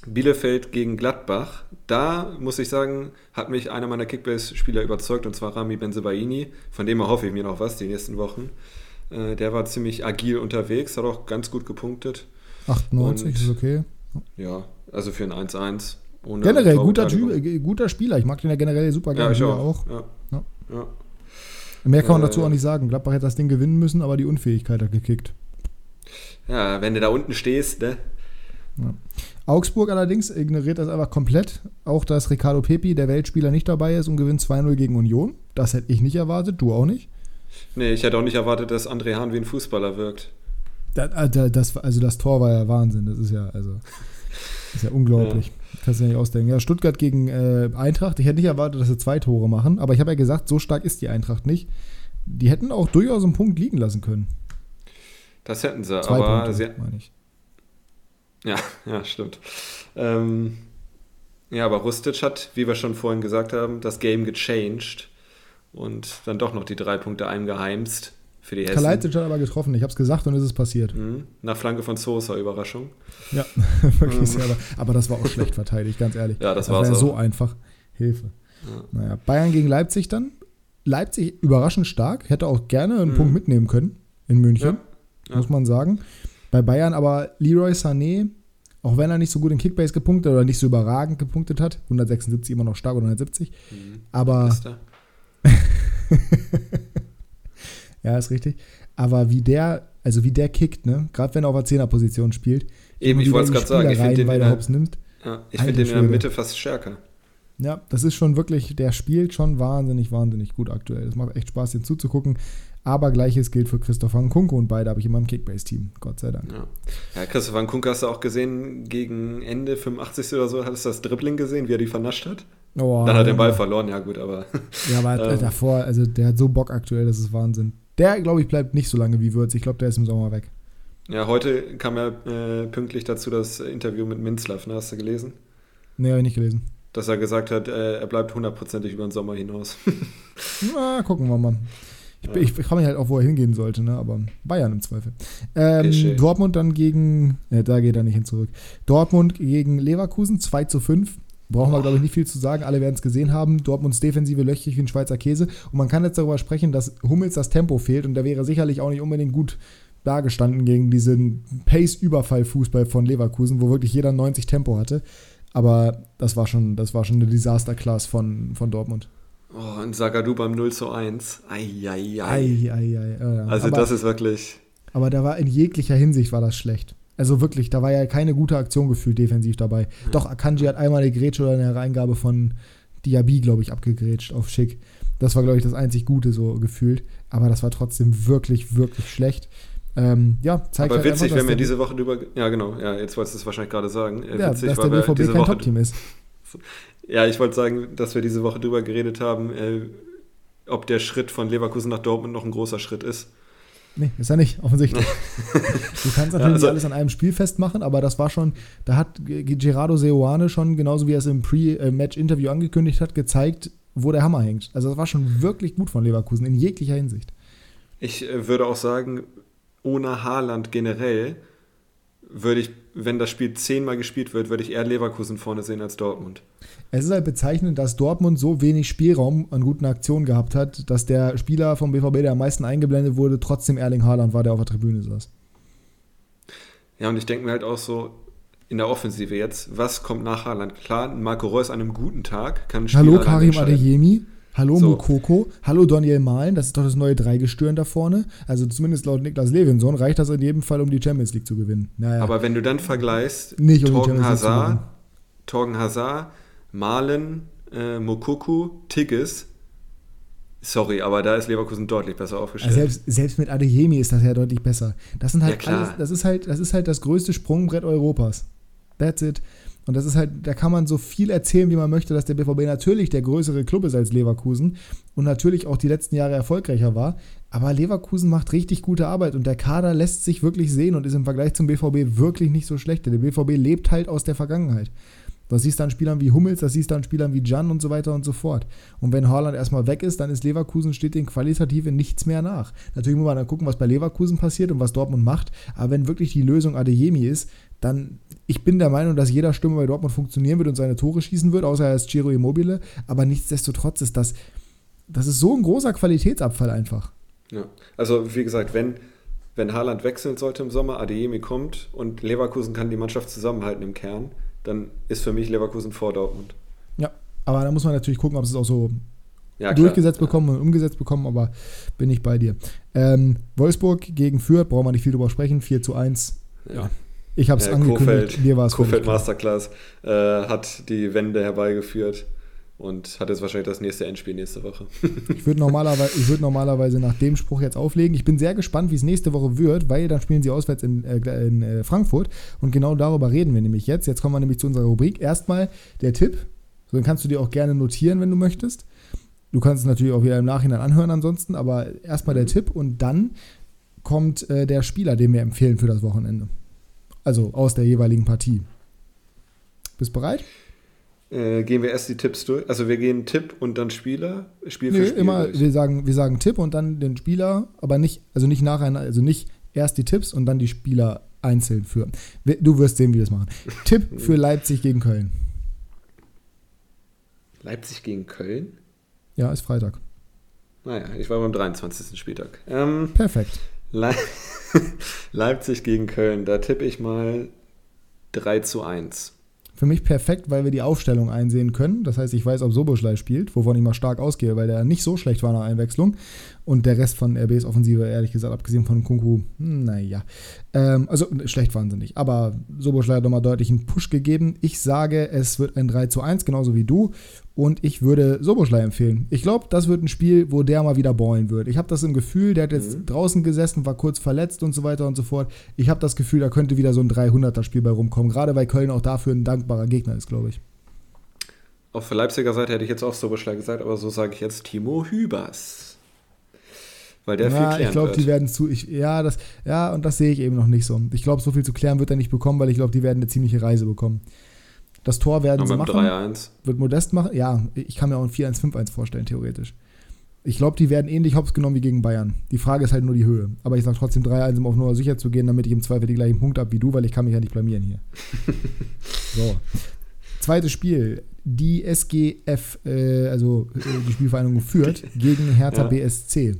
Bielefeld gegen Gladbach. Da muss ich sagen, hat mich einer meiner Kickbase-Spieler überzeugt, und zwar Rami Benzebaini. Von dem erhoffe ich mir noch was die nächsten Wochen. Äh, der war ziemlich agil unterwegs, hat auch ganz gut gepunktet. 98 und, ist okay. Ja, also für ein 1-1. Generell guter, typ, äh, guter Spieler. Ich mag den ja generell super gerne. Ja, ich auch. auch. Ja. Ja. ja. Mehr kann man dazu auch nicht sagen. Gladbach hätte das Ding gewinnen müssen, aber die Unfähigkeit hat gekickt. Ja, wenn du da unten stehst, ne? Ja. Augsburg allerdings ignoriert das einfach komplett. Auch dass Ricardo Pepi, der Weltspieler, nicht dabei ist und gewinnt 2-0 gegen Union. Das hätte ich nicht erwartet, du auch nicht? Nee, ich hätte auch nicht erwartet, dass André Hahn wie ein Fußballer wirkt. Das, äh, das, also das Tor war ja Wahnsinn. Das ist ja, also, ist ja unglaublich. Ja. Kannst du ja nicht ausdenken. Ja, Stuttgart gegen äh, Eintracht. Ich hätte nicht erwartet, dass sie zwei Tore machen. Aber ich habe ja gesagt, so stark ist die Eintracht nicht. Die hätten auch durchaus einen Punkt liegen lassen können. Das hätten sie, zwei aber Punkte, sie, meine ich. Ja, ja, stimmt. Ähm, ja, aber Rustic hat, wie wir schon vorhin gesagt haben, das Game gechanged und dann doch noch die drei Punkte eingeheimst für die Hessen. Kalajdzic hat aber getroffen, ich habe es gesagt und es ist passiert. Mhm. Nach Flanke von Sosa, Überraschung. Ja, wirklich mhm. sehr, aber, aber, das war auch schlecht verteidigt, ganz ehrlich. Ja, das, das war ja so einfach. Hilfe. Ja. Naja, Bayern gegen Leipzig dann. Leipzig überraschend stark, hätte auch gerne einen mhm. Punkt mitnehmen können in München, ja. muss man sagen. Bei Bayern aber Leroy Sané, auch wenn er nicht so gut in Kickbase gepunktet oder nicht so überragend gepunktet hat, 176 immer noch stark oder 170, mhm. aber ja, ist richtig. Aber wie der, also wie der kickt, ne? Gerade wenn er auf der Zehnerposition spielt. Eben, ich wollte es gerade sagen, ich finde den, weil der Hops nimmt. Ja, ich finde den in der Mitte fast stärker. Ja, das ist schon wirklich, der spielt schon wahnsinnig, wahnsinnig gut aktuell. Es macht echt Spaß, den zuzugucken. Aber gleiches gilt für Christopher Nkunku und beide habe ich immer im Kickbase-Team, Gott sei Dank. Ja. ja, Christopher Nkunku hast du auch gesehen, gegen Ende 85. oder so, hattest du das Dribbling gesehen, wie er die vernascht hat? Oh, Dann hat er den Ball verloren, ja gut, aber. Ja, aber ähm, davor, also der hat so Bock aktuell, das ist Wahnsinn. Der, glaube ich, bleibt nicht so lange wie Würz. Ich glaube, der ist im Sommer weg. Ja, heute kam ja äh, pünktlich dazu das Interview mit Minzlaff, ne? Hast du gelesen? Nee, habe ich nicht gelesen. Dass er gesagt hat, äh, er bleibt hundertprozentig über den Sommer hinaus. Na, gucken wir mal. Ich, ja. ich, ich frage mich halt auch, wo er hingehen sollte, ne? aber Bayern im Zweifel. Ähm, Dortmund dann gegen, äh, da geht er nicht hin zurück. Dortmund gegen Leverkusen, 2 zu 5. Brauchen wir, glaube ich, nicht viel zu sagen. Alle werden es gesehen haben. Dortmunds Defensive löchrig wie ein Schweizer Käse. Und man kann jetzt darüber sprechen, dass Hummels das Tempo fehlt und der wäre sicherlich auch nicht unbedingt gut dargestanden gegen diesen Pace-Überfall-Fußball von Leverkusen, wo wirklich jeder 90 Tempo hatte. Aber das war schon, das war schon eine Disaster-Class von, von Dortmund. Oh, und Sagadu beim 0 zu 1. Eieiei. Ei, ei, ei, ja. Also aber, das ist wirklich. Aber da war in jeglicher Hinsicht war das schlecht. Also wirklich, da war ja keine gute Aktion gefühlt defensiv dabei. Ja. Doch, Akanji hat einmal eine Grätsche oder eine Reingabe von Diaby, glaube ich, abgegrätscht auf Schick. Das war, glaube ich, das einzig Gute so gefühlt. Aber das war trotzdem wirklich, wirklich schlecht. Ähm, ja, zeigt Aber halt witzig, einfach, wenn wir diese Woche drüber. Ja, genau. Ja, jetzt wolltest du es wahrscheinlich gerade sagen. Ja, witzig, dass der BVB kein Top-Team ist. Ja, ich wollte sagen, dass wir diese Woche drüber geredet haben, äh, ob der Schritt von Leverkusen nach Dortmund noch ein großer Schritt ist. Nee, ist er nicht, offensichtlich. du kannst natürlich ja, also, alles an einem Spiel festmachen, aber das war schon, da hat Gerardo Seoane schon, genauso wie er es im Pre-Match-Interview angekündigt hat, gezeigt, wo der Hammer hängt. Also das war schon wirklich gut von Leverkusen in jeglicher Hinsicht. Ich äh, würde auch sagen, ohne Haaland generell würde ich, wenn das Spiel zehnmal gespielt wird, würde ich eher Leverkusen vorne sehen als Dortmund. Es ist halt bezeichnend, dass Dortmund so wenig Spielraum an guten Aktionen gehabt hat, dass der Spieler vom BVB, der am meisten eingeblendet wurde, trotzdem Erling Haaland war, der auf der Tribüne saß. Ja, und ich denke mir halt auch so, in der Offensive jetzt, was kommt nach Haaland? Klar, Marco Reus an einem guten Tag kann Hallo Karim Adeyemi. Hallo so. Mokoko, hallo Daniel Mahlen, das ist doch das neue Dreigestirn da vorne. Also zumindest laut Niklas Levinson reicht das in jedem Fall, um die Champions League zu gewinnen. Naja. Aber wenn du dann vergleichst, Nicht um Torgen Hazard, Torgen Hazard, Mahlen, äh, Mokoko, Tigges, Sorry, aber da ist Leverkusen deutlich besser aufgestellt. Also selbst, selbst mit Adeyemi ist das ja deutlich besser. Das sind halt ja, alles, das ist halt, das ist halt das größte Sprungbrett Europas. That's it. Und das ist halt, da kann man so viel erzählen, wie man möchte, dass der BVB natürlich der größere Club ist als Leverkusen und natürlich auch die letzten Jahre erfolgreicher war. Aber Leverkusen macht richtig gute Arbeit und der Kader lässt sich wirklich sehen und ist im Vergleich zum BVB wirklich nicht so schlecht. Der BVB lebt halt aus der Vergangenheit. Das siehst du an Spielern wie Hummels, das siehst du an Spielern wie Jan und so weiter und so fort. Und wenn Haaland erstmal weg ist, dann ist Leverkusen, steht den qualitativ nichts mehr nach. Natürlich muss man dann gucken, was bei Leverkusen passiert und was Dortmund macht. Aber wenn wirklich die Lösung Adeyemi ist, dann, ich bin der Meinung, dass jeder Stimme bei Dortmund funktionieren wird und seine Tore schießen wird, außer er ist Giro Immobile. Aber nichtsdestotrotz ist das, das ist so ein großer Qualitätsabfall einfach. Ja, also wie gesagt, wenn, wenn Haaland wechseln sollte im Sommer, Adeyemi kommt und Leverkusen kann die Mannschaft zusammenhalten im Kern, dann ist für mich Leverkusen vor Dortmund. Ja, aber da muss man natürlich gucken, ob es auch so ja, durchgesetzt bekommen und umgesetzt bekommen, aber bin ich bei dir. Ähm, Wolfsburg gegen Fürth, brauchen wir nicht viel drüber sprechen, 4 zu 1. Ja. Ich habe es ja, angekündigt, Kofeld, mir war es Kofeld Masterclass äh, hat die Wende herbeigeführt und hat jetzt wahrscheinlich das nächste Endspiel nächste Woche. ich würde normalerweise, würd normalerweise nach dem Spruch jetzt auflegen. Ich bin sehr gespannt, wie es nächste Woche wird, weil dann spielen sie auswärts in, äh, in äh, Frankfurt und genau darüber reden wir nämlich jetzt. Jetzt kommen wir nämlich zu unserer Rubrik. Erstmal der Tipp, so, den kannst du dir auch gerne notieren, wenn du möchtest. Du kannst es natürlich auch wieder im Nachhinein anhören ansonsten, aber erstmal der Tipp und dann kommt äh, der Spieler, den wir empfehlen für das Wochenende. Also aus der jeweiligen Partie. Bist du bereit? Äh, gehen wir erst die Tipps durch. Also wir gehen Tipp und dann Spieler, Spiel nee, für Spiel. Immer, wir sagen, wir sagen Tipp und dann den Spieler, aber nicht, also nicht nacheinander, also nicht erst die Tipps und dann die Spieler einzeln führen. Du wirst sehen, wie wir das machen. Tipp für Leipzig gegen Köln. Leipzig gegen Köln? Ja, ist Freitag. Naja, ich war beim 23. Spieltag. Ähm, Perfekt. Le Leipzig gegen Köln, da tippe ich mal 3 zu 1. Für mich perfekt, weil wir die Aufstellung einsehen können. Das heißt, ich weiß, ob Soboschlei spielt, wovon ich mal stark ausgehe, weil der nicht so schlecht war nach Einwechslung. Und der Rest von RBs Offensive, ehrlich gesagt, abgesehen von Kunku, naja. Ähm, also schlecht waren sie nicht. Aber Soboschlei hat nochmal deutlich einen Push gegeben. Ich sage, es wird ein 3 zu 1, genauso wie du. Und ich würde Soboschlei empfehlen. Ich glaube, das wird ein Spiel, wo der mal wieder ballen wird. Ich habe das im Gefühl, der hat jetzt mhm. draußen gesessen, war kurz verletzt und so weiter und so fort. Ich habe das Gefühl, da könnte wieder so ein 300er-Spiel bei rumkommen. Gerade weil Köln auch dafür ein dankbarer Gegner ist, glaube ich. Auf der Leipziger Seite hätte ich jetzt auch Soboschlei gesagt, aber so sage ich jetzt Timo Hübers. Weil der ja, viel ich glaube, die werden zu. Ich, ja, das, ja, und das sehe ich eben noch nicht so. Ich glaube, so viel zu klären wird er nicht bekommen, weil ich glaube, die werden eine ziemliche Reise bekommen. Das Tor werden sie machen. 3-1. Wird Modest machen. Ja, ich kann mir auch ein 4-1-5-1 vorstellen, theoretisch. Ich glaube, die werden ähnlich hops genommen wie gegen Bayern. Die Frage ist halt nur die Höhe. Aber ich sage trotzdem 3-1, um auf Nummer sicher zu gehen, damit ich im Zweifel die gleichen Punkte habe wie du, weil ich kann mich ja nicht blamieren hier. so. Zweites Spiel. Die SGF, äh, also äh, die Spielvereinigung führt, gegen Hertha ja. BSC.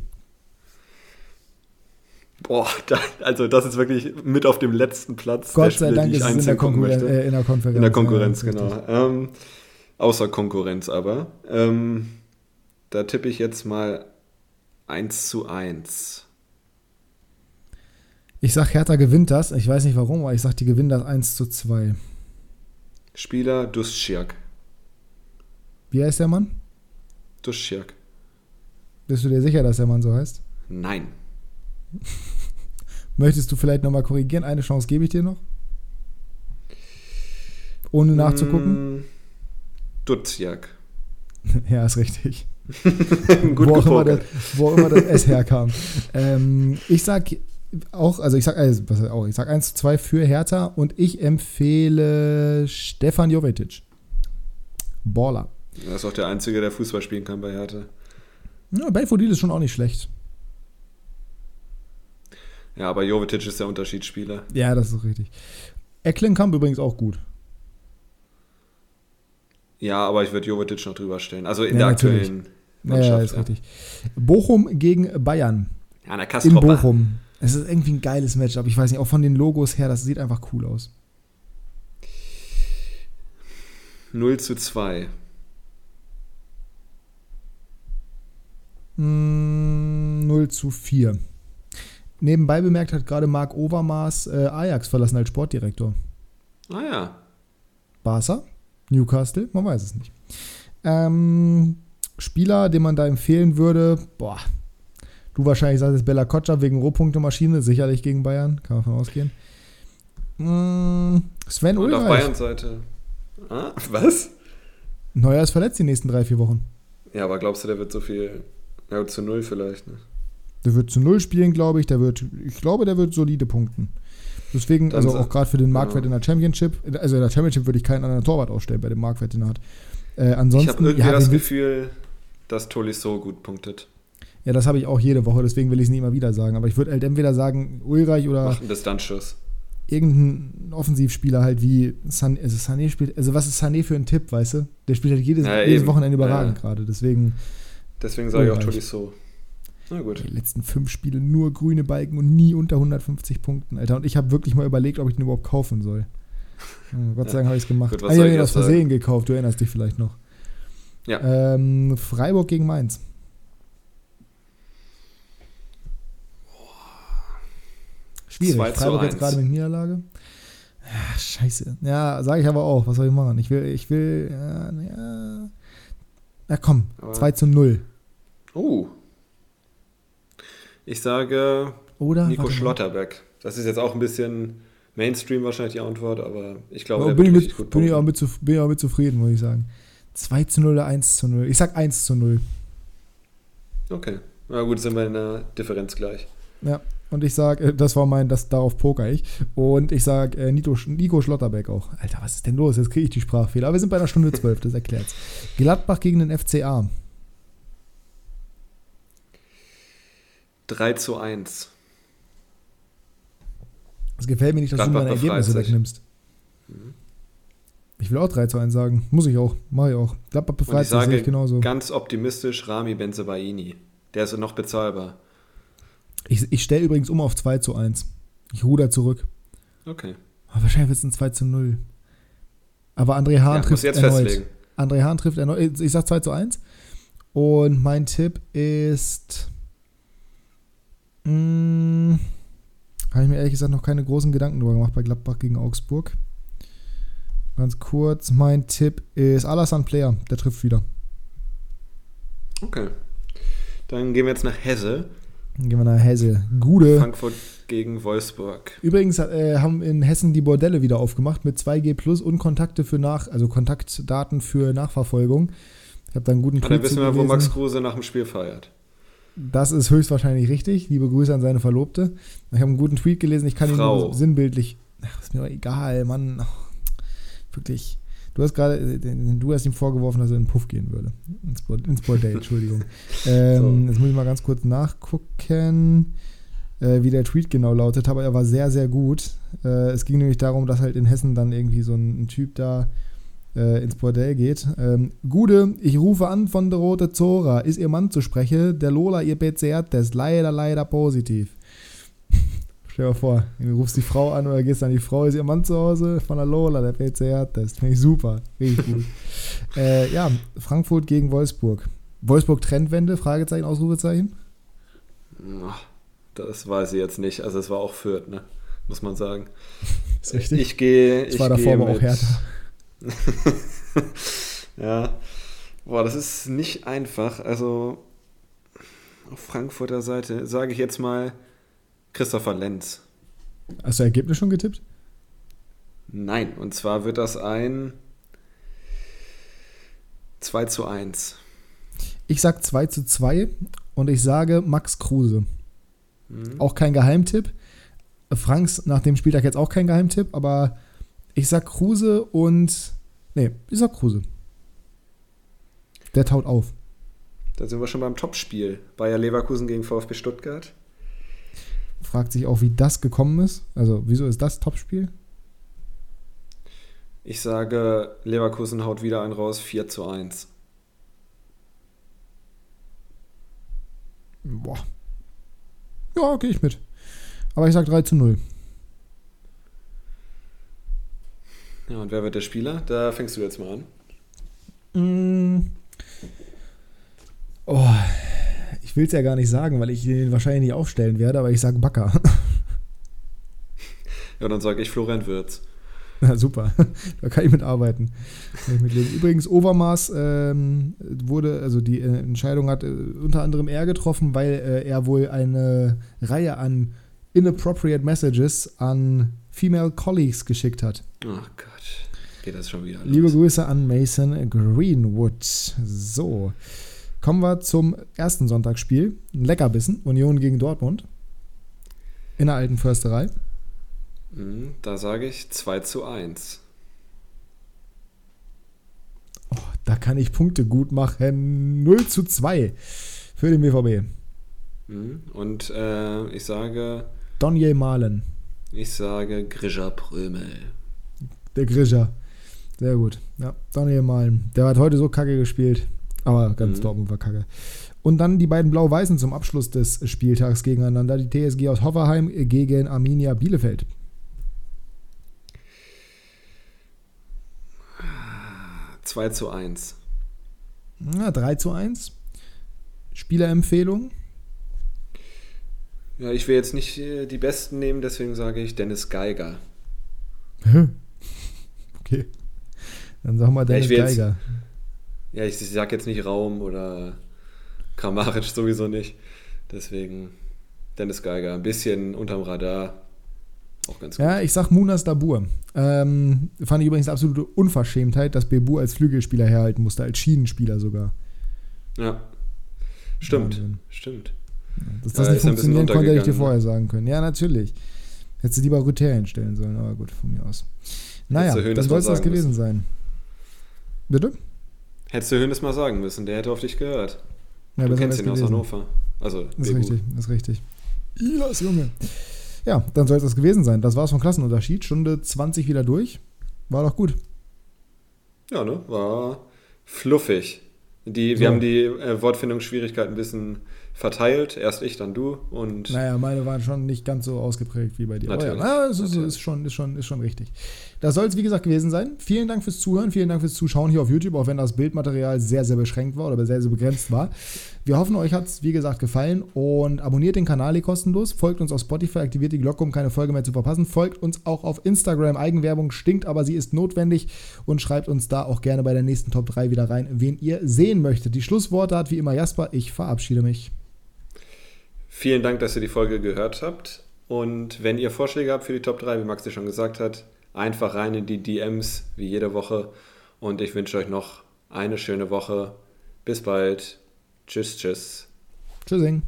Boah, da, also das ist wirklich mit auf dem letzten Platz. Gott sei Dank ist es in der, Konkurren äh, in der, Konferenz. In der Konkurrenz, ja, genau. Ähm, außer Konkurrenz aber. Ähm, da tippe ich jetzt mal 1 zu 1. Ich sag, Hertha gewinnt das. Ich weiß nicht warum, aber ich sag, die gewinnen das 1 zu 2. Spieler Duschirk. Wie heißt der Mann? Duschirk. Bist du dir sicher, dass der Mann so heißt? Nein. Möchtest du vielleicht nochmal korrigieren? Eine Chance gebe ich dir noch. Ohne nachzugucken. Mm, Dutzjak. ja, ist richtig. Gut wo, auch immer das, wo immer das S herkam. ähm, ich sag auch, also ich sag, also, was auch, ich sag 1 zu 2 für Hertha und ich empfehle Stefan Jovetic. Baller. Er ist auch der Einzige, der Fußball spielen kann bei Hertha. Ja, Belfodil ist schon auch nicht schlecht. Ja, aber Jovetic ist der Unterschiedsspieler. Ja, das ist richtig. Ecklenkamp übrigens auch gut. Ja, aber ich würde Jovetic noch drüber stellen. Also in ja, der natürlich. aktuellen Mannschaft. Ja, ist ja. richtig. Bochum gegen Bayern. Ja, der In Bochum. Es ist irgendwie ein geiles Matchup. Ich weiß nicht, auch von den Logos her, das sieht einfach cool aus. 0 zu 2. Mm, 0 zu 4. Nebenbei bemerkt hat gerade Marc Overmars äh, Ajax verlassen als Sportdirektor. Ah ja. Barca? Newcastle? Man weiß es nicht. Ähm, Spieler, den man da empfehlen würde, boah, du wahrscheinlich sagst es Bella Kotcha wegen Rohpunkte-Maschine, sicherlich gegen Bayern, kann man von ausgehen. Mm, Sven Und Ulreich. auf Bayern Seite. Ah, was? Neuer ist verletzt die nächsten drei, vier Wochen. Ja, aber glaubst du, der wird so viel, ja, zu null vielleicht, ne? Der wird zu null spielen, glaube ich. Der wird, ich glaube, der wird solide punkten. Deswegen, also auch gerade für den Marktwert in der Championship, also in der Championship würde ich keinen anderen Torwart ausstellen bei dem Marktwert, den er hat. Äh, ansonsten, ich habe irgendwie ja, das Gefühl, dass Tolisso gut punktet. Ja, das habe ich auch jede Woche, deswegen will ich es nicht immer wieder sagen. Aber ich würde halt entweder sagen, Ulreich oder. Mach einen Distanzschuss. Irgendein Offensivspieler halt wie Sané, also Sané spielt, also was ist Sané für ein Tipp, weißt du? Der spielt halt jedes, ja, jedes Wochenende überragend ja. gerade, deswegen. Deswegen sage ich auch Tolisso. Na gut. Die letzten fünf Spiele nur grüne Balken und nie unter 150 Punkten, Alter. Und ich habe wirklich mal überlegt, ob ich den überhaupt kaufen soll. Gott sei Dank habe ich es gemacht. Gut, ah, ich habe ihn aus Versehen gekauft, du erinnerst dich vielleicht noch. Ja. Ähm, Freiburg gegen Mainz. Schwierig. Freiburg jetzt gerade mit Niederlage. Ja, scheiße. Ja, sage ich aber auch. Was soll ich machen? Ich will, ich will, ja, ja. Na komm, aber 2 zu 0. Oh. Ich sage Oder, Nico Schlotterbeck. Das ist jetzt auch ein bisschen Mainstream wahrscheinlich die Antwort, aber ich glaube, ja, bin, ich mit, gut bin, ich auch mit, bin ich auch mit zufrieden, muss ich sagen. 2 zu 0 oder 1 zu 0? Ich sag 1 zu 0. Okay. Na gut, sind wir in der Differenz gleich. Ja, und ich sage, äh, das war mein, das darauf poker ich. Und ich sage äh, Nico, Nico Schlotterbeck auch. Alter, was ist denn los? Jetzt kriege ich die Sprachfehler. Aber wir sind bei einer Stunde 12, das erklärt's. Gladbach gegen den FCA. 3 zu 1. Es gefällt mir nicht, dass Gladbach du meine Ergebnisse wegnimmst. Mhm. Ich will auch 3 zu 1 sagen. Muss ich auch. Mache ich auch. Gladbach befreit sich, sehe ich genauso. Ganz optimistisch Rami Benzebaini. Der ist noch bezahlbar. Ich, ich stelle übrigens um auf 2 zu 1. Ich ruder zurück. Okay. Aber wahrscheinlich wird es ein 2 zu 0. Aber André Hahn ja, trifft jetzt erneut. Festlegen. André Hahn trifft erneut. Ich sag 2 zu 1. Und mein Tipp ist. Hm, habe ich mir ehrlich gesagt noch keine großen Gedanken drüber gemacht bei Gladbach gegen Augsburg. Ganz kurz, mein Tipp ist Alassane Player, der trifft wieder. Okay. Dann gehen wir jetzt nach Hesse. Dann gehen wir nach Hesse. Gude. Frankfurt gegen Wolfsburg. Übrigens äh, haben in Hessen die Bordelle wieder aufgemacht mit 2G Plus und Kontakte für nach, also Kontaktdaten für Nachverfolgung. Ich habe da einen guten Tweet Dann wissen wir, wo Max Kruse nach dem Spiel feiert. Das ist höchstwahrscheinlich richtig. Liebe Grüße an seine Verlobte. Ich habe einen guten Tweet gelesen. Ich kann Frau. ihn nur sinnbildlich. Ach, ist mir doch egal, Mann. Wirklich. Du hast gerade, du hast ihm vorgeworfen, dass er in den Puff gehen würde. Ins, ins Bordell, Entschuldigung. ähm, so. Jetzt muss ich mal ganz kurz nachgucken, äh, wie der Tweet genau lautet, aber er war sehr, sehr gut. Äh, es ging nämlich darum, dass halt in Hessen dann irgendwie so ein, ein Typ da äh, ins Bordell geht. Ähm, Gude, ich rufe an von der Rote Zora. Ist Ihr Mann zu sprechen? Der Lola, Ihr PCR-Test. Leider, leider positiv. Stell dir mal vor, du rufst die Frau an oder gehst an die Frau, ist Ihr Mann zu Hause? Von der Lola, der PCR-Test. Finde ich super. Richtig gut. äh, ja, Frankfurt gegen Wolfsburg. Wolfsburg Trendwende? Fragezeichen, Ausrufezeichen? Das weiß ich jetzt nicht. Also es war auch Fürth, ne? Muss man sagen. Ist richtig. Ich gehe. Es war davor aber auch härter. ja. Boah, das ist nicht einfach. Also auf Frankfurter Seite sage ich jetzt mal Christopher Lenz. Hast du Ergebnis schon getippt? Nein, und zwar wird das ein 2 zu 1. Ich sag 2 zu 2 und ich sage Max Kruse. Mhm. Auch kein Geheimtipp. Franks nach dem Spieltag jetzt auch kein Geheimtipp, aber ich sag Kruse und. Nee, ich sag Kruse. Der taut auf. Da sind wir schon beim Topspiel. Bayer Leverkusen gegen VfB Stuttgart. Fragt sich auch, wie das gekommen ist. Also, wieso ist das Topspiel? Ich sage, Leverkusen haut wieder einen raus, 4 zu 1. Boah. Ja, gehe ich mit. Aber ich sag 3 zu 0. Ja, und wer wird der Spieler? Da fängst du jetzt mal an. Mm. Oh, ich will es ja gar nicht sagen, weil ich ihn wahrscheinlich nicht aufstellen werde, aber ich sage Backer. Ja, dann sage ich Florian Wirz. Ja, super. da kann ich mitarbeiten. Übrigens, Overmaß ähm, wurde, also die äh, Entscheidung hat äh, unter anderem er getroffen, weil äh, er wohl eine Reihe an inappropriate Messages an Female Colleagues geschickt hat. Ach Gott geht das schon wieder. Los. Liebe Grüße an Mason Greenwood. So. Kommen wir zum ersten Sonntagsspiel. Ein Leckerbissen. Union gegen Dortmund. In der alten Försterei. Mhm, da sage ich 2 zu 1. Oh, da kann ich Punkte gut machen. 0 zu 2 für den BVB. Mhm, und äh, ich sage. Donje Malen. Ich sage Grisha Prömel. Der Grisha. Sehr gut. Ja, Daniel Malm. Der hat heute so kacke gespielt. Aber ganz mhm. Dortmund war kacke. Und dann die beiden Blau-Weißen zum Abschluss des Spieltags gegeneinander. Die TSG aus Hoffenheim gegen Arminia Bielefeld. Zwei zu 1. Ja, 3 zu 1. Spielerempfehlung? Ja, ich will jetzt nicht äh, die Besten nehmen, deswegen sage ich Dennis Geiger. okay. Dann sag mal Dennis ja, Geiger. Jetzt, ja, ich, ich sag jetzt nicht Raum oder Kramaric sowieso nicht. Deswegen Dennis Geiger. Ein bisschen unterm Radar. Auch ganz gut. Ja, ich sag Munas Dabur. Ähm, fand ich übrigens absolute Unverschämtheit, dass Bebu als Flügelspieler herhalten musste, als Schienenspieler sogar. Ja. Stimmt. Wahnsinn. Stimmt. Dass das ja, nicht funktionieren konnte, hätte ich dir vorher sagen können. Ja, natürlich. Hättest du lieber Rüther hinstellen sollen, aber gut, von mir aus. Naja, das soll es das gewesen sein. Bitte? Hättest du Hönes mal sagen müssen, der hätte auf dich gehört. Ja, du kennst ihn aus Hannover. Also, das ist richtig, ist richtig. Ja, Junge. Ja, dann soll es das gewesen sein. Das war's vom Klassenunterschied. Stunde 20 wieder durch. War doch gut. Ja, ne? War fluffig. Die, wir so. haben die äh, Wortfindungsschwierigkeit ein bisschen verteilt. Erst ich, dann du. Und naja, meine waren schon nicht ganz so ausgeprägt wie bei dir. Natürlich. Aber ja, es ist, ist, schon, ist, schon, ist schon richtig. Das soll es, wie gesagt, gewesen sein. Vielen Dank fürs Zuhören, vielen Dank fürs Zuschauen hier auf YouTube, auch wenn das Bildmaterial sehr, sehr beschränkt war oder sehr, sehr begrenzt war. Wir hoffen, euch hat es, wie gesagt, gefallen und abonniert den Kanal hier kostenlos, folgt uns auf Spotify, aktiviert die Glocke, um keine Folge mehr zu verpassen, folgt uns auch auf Instagram. Eigenwerbung stinkt, aber sie ist notwendig und schreibt uns da auch gerne bei der nächsten Top 3 wieder rein, wen ihr sehen möchtet. Die Schlussworte hat wie immer Jasper. Ich verabschiede mich. Vielen Dank, dass ihr die Folge gehört habt. Und wenn ihr Vorschläge habt für die Top 3, wie Max dir schon gesagt hat, einfach rein in die DMs, wie jede Woche. Und ich wünsche euch noch eine schöne Woche. Bis bald. Tschüss, tschüss. Tschüssing.